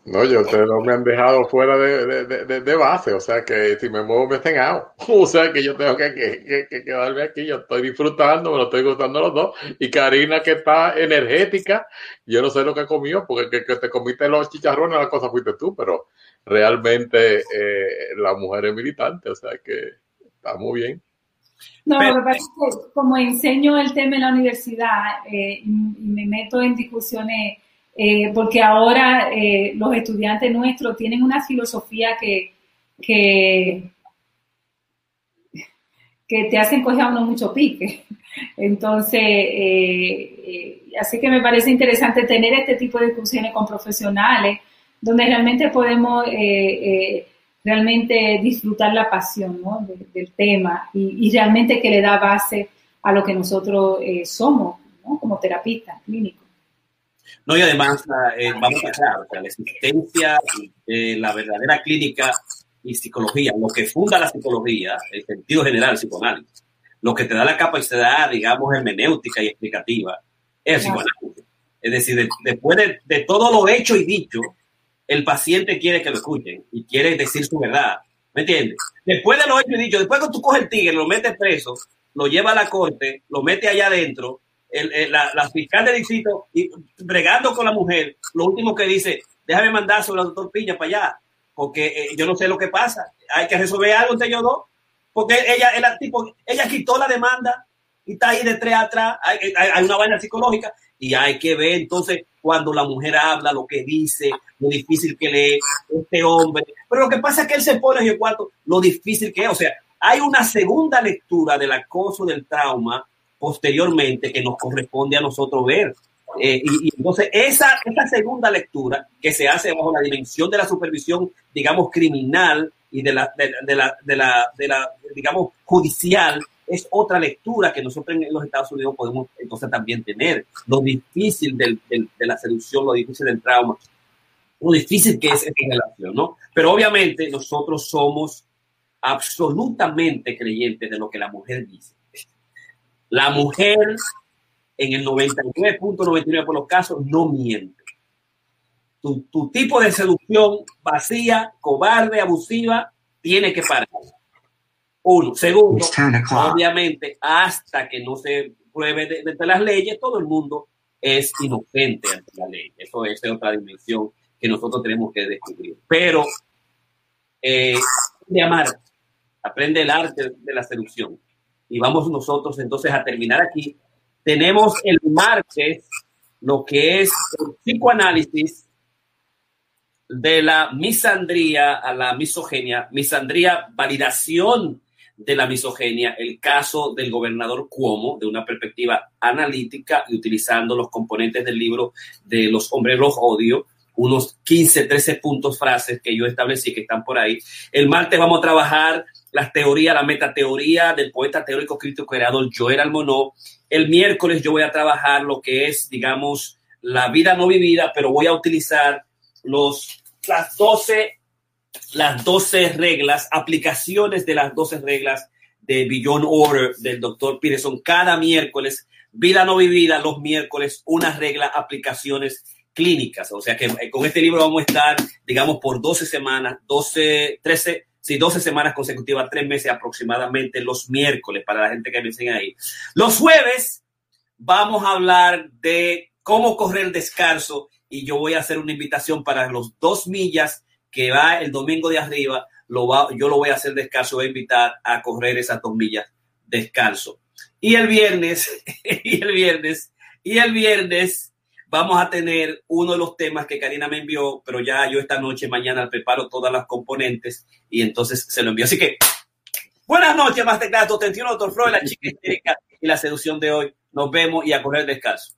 No, yo ustedes no me han dejado fuera de, de, de, base, o sea que si me muevo me estén out. O sea que yo tengo que, que, que, quedarme aquí, yo estoy disfrutando, me lo estoy gustando los dos. Y Karina que está energética, yo no sé lo que comió, porque que, te comiste los chicharrones, la cosa fuiste tú, pero realmente eh, la mujer es militante, o sea que está muy bien. No, lo que pasa es que como enseño el tema en la universidad eh, y me meto en discusiones eh, porque ahora eh, los estudiantes nuestros tienen una filosofía que, que, que te hacen coger a uno mucho pique. Entonces, eh, así que me parece interesante tener este tipo de discusiones con profesionales donde realmente podemos realmente disfrutar la pasión del tema y, realmente que le da base a lo que nosotros somos como terapistas clínicos. No, y además, eh, vamos a aclarar, la existencia de la verdadera clínica y psicología, lo que funda la psicología, el sentido general, psicoanálisis, lo que te da la capacidad, digamos, hermenéutica y explicativa, es el psicoanálisis. Es decir, después de, todo lo hecho y dicho, el paciente quiere que lo escuchen y quiere decir su verdad. ¿Me entiendes? Después de lo hecho y dicho, después que tú coges el tigre, lo metes preso, lo lleva a la corte, lo mete allá adentro, el, la, la, fiscal de distrito y bregando con la mujer, lo último que dice, déjame mandar sobre al doctor Piña para allá, porque eh, yo no sé lo que pasa, hay que resolver algo entre ellos dos, porque ella, el tipo, ella quitó la demanda y está ahí de tres atrás, hay, hay, una vaina psicológica y hay que ver entonces cuando la mujer habla, lo que dice, lo difícil que lee este hombre, pero lo que pasa es que él se pone en el cuarto, lo difícil que es, o sea, hay una segunda lectura del acoso, del trauma, posteriormente que nos corresponde a nosotros ver. Eh, y, entonces esa, esa segunda lectura que se hace bajo la dimensión de la supervisión, digamos, criminal y de la, de, la, de la, de la, digamos, judicial, es otra lectura que nosotros en los Estados Unidos podemos entonces también tener. Lo difícil de la seducción, lo difícil del trauma, lo difícil que es esta relación, ¿no? Pero obviamente nosotros somos absolutamente creyentes de lo que la mujer dice. La mujer, en el 99.99 por los casos, no miente. Tu, tipo de seducción vacía, cobarde, abusiva, tiene que parar. Uno. Segundo, obviamente, hasta que no se pruebe de, de, las leyes, todo el mundo es inocente ante la ley. Eso es otra dimensión que nosotros tenemos que descubrir. Pero eh, de amar, aprende el arte de la seducción. Y vamos nosotros entonces a terminar aquí. Tenemos el martes lo que es el psicoanálisis de la misandría a la misoginia, misandría, validación de la misoginia, el caso del gobernador Cuomo, de una perspectiva analítica y utilizando los componentes del libro de los hombres los odio, unos 15, 13 puntos, frases que yo establecí que están por ahí. El martes vamos a trabajar las teorías, la metateoría del poeta teórico crítico creador Joel Almonó. El miércoles yo voy a trabajar lo que es, digamos, la vida no vivida, pero voy a utilizar los, las 12 las 12 reglas, aplicaciones de las 12 reglas de Beyond Order del doctor Peterson cada miércoles, vida no vivida los miércoles, una regla, aplicaciones clínicas. O sea que eh, con este libro vamos a estar, digamos, por 12 semanas, 12, 13, sí, 12 semanas consecutivas, tres meses aproximadamente los miércoles para la gente que me enseña ahí. Los jueves vamos a hablar de cómo correr descalzo y yo voy a hacer una invitación para los dos millas que va el domingo de arriba, lo va, yo lo voy a hacer descalzo, voy a invitar a correr esas dos millas descalzo. Y el viernes, y el viernes, y el viernes vamos a tener uno de los temas que Karina me envió, pero ya yo esta noche, mañana preparo todas las componentes y entonces se lo envío. Así que, buenas noches, más claro, atención, doctor Freud, la chica y la seducción de hoy. Nos vemos y a correr descalzo.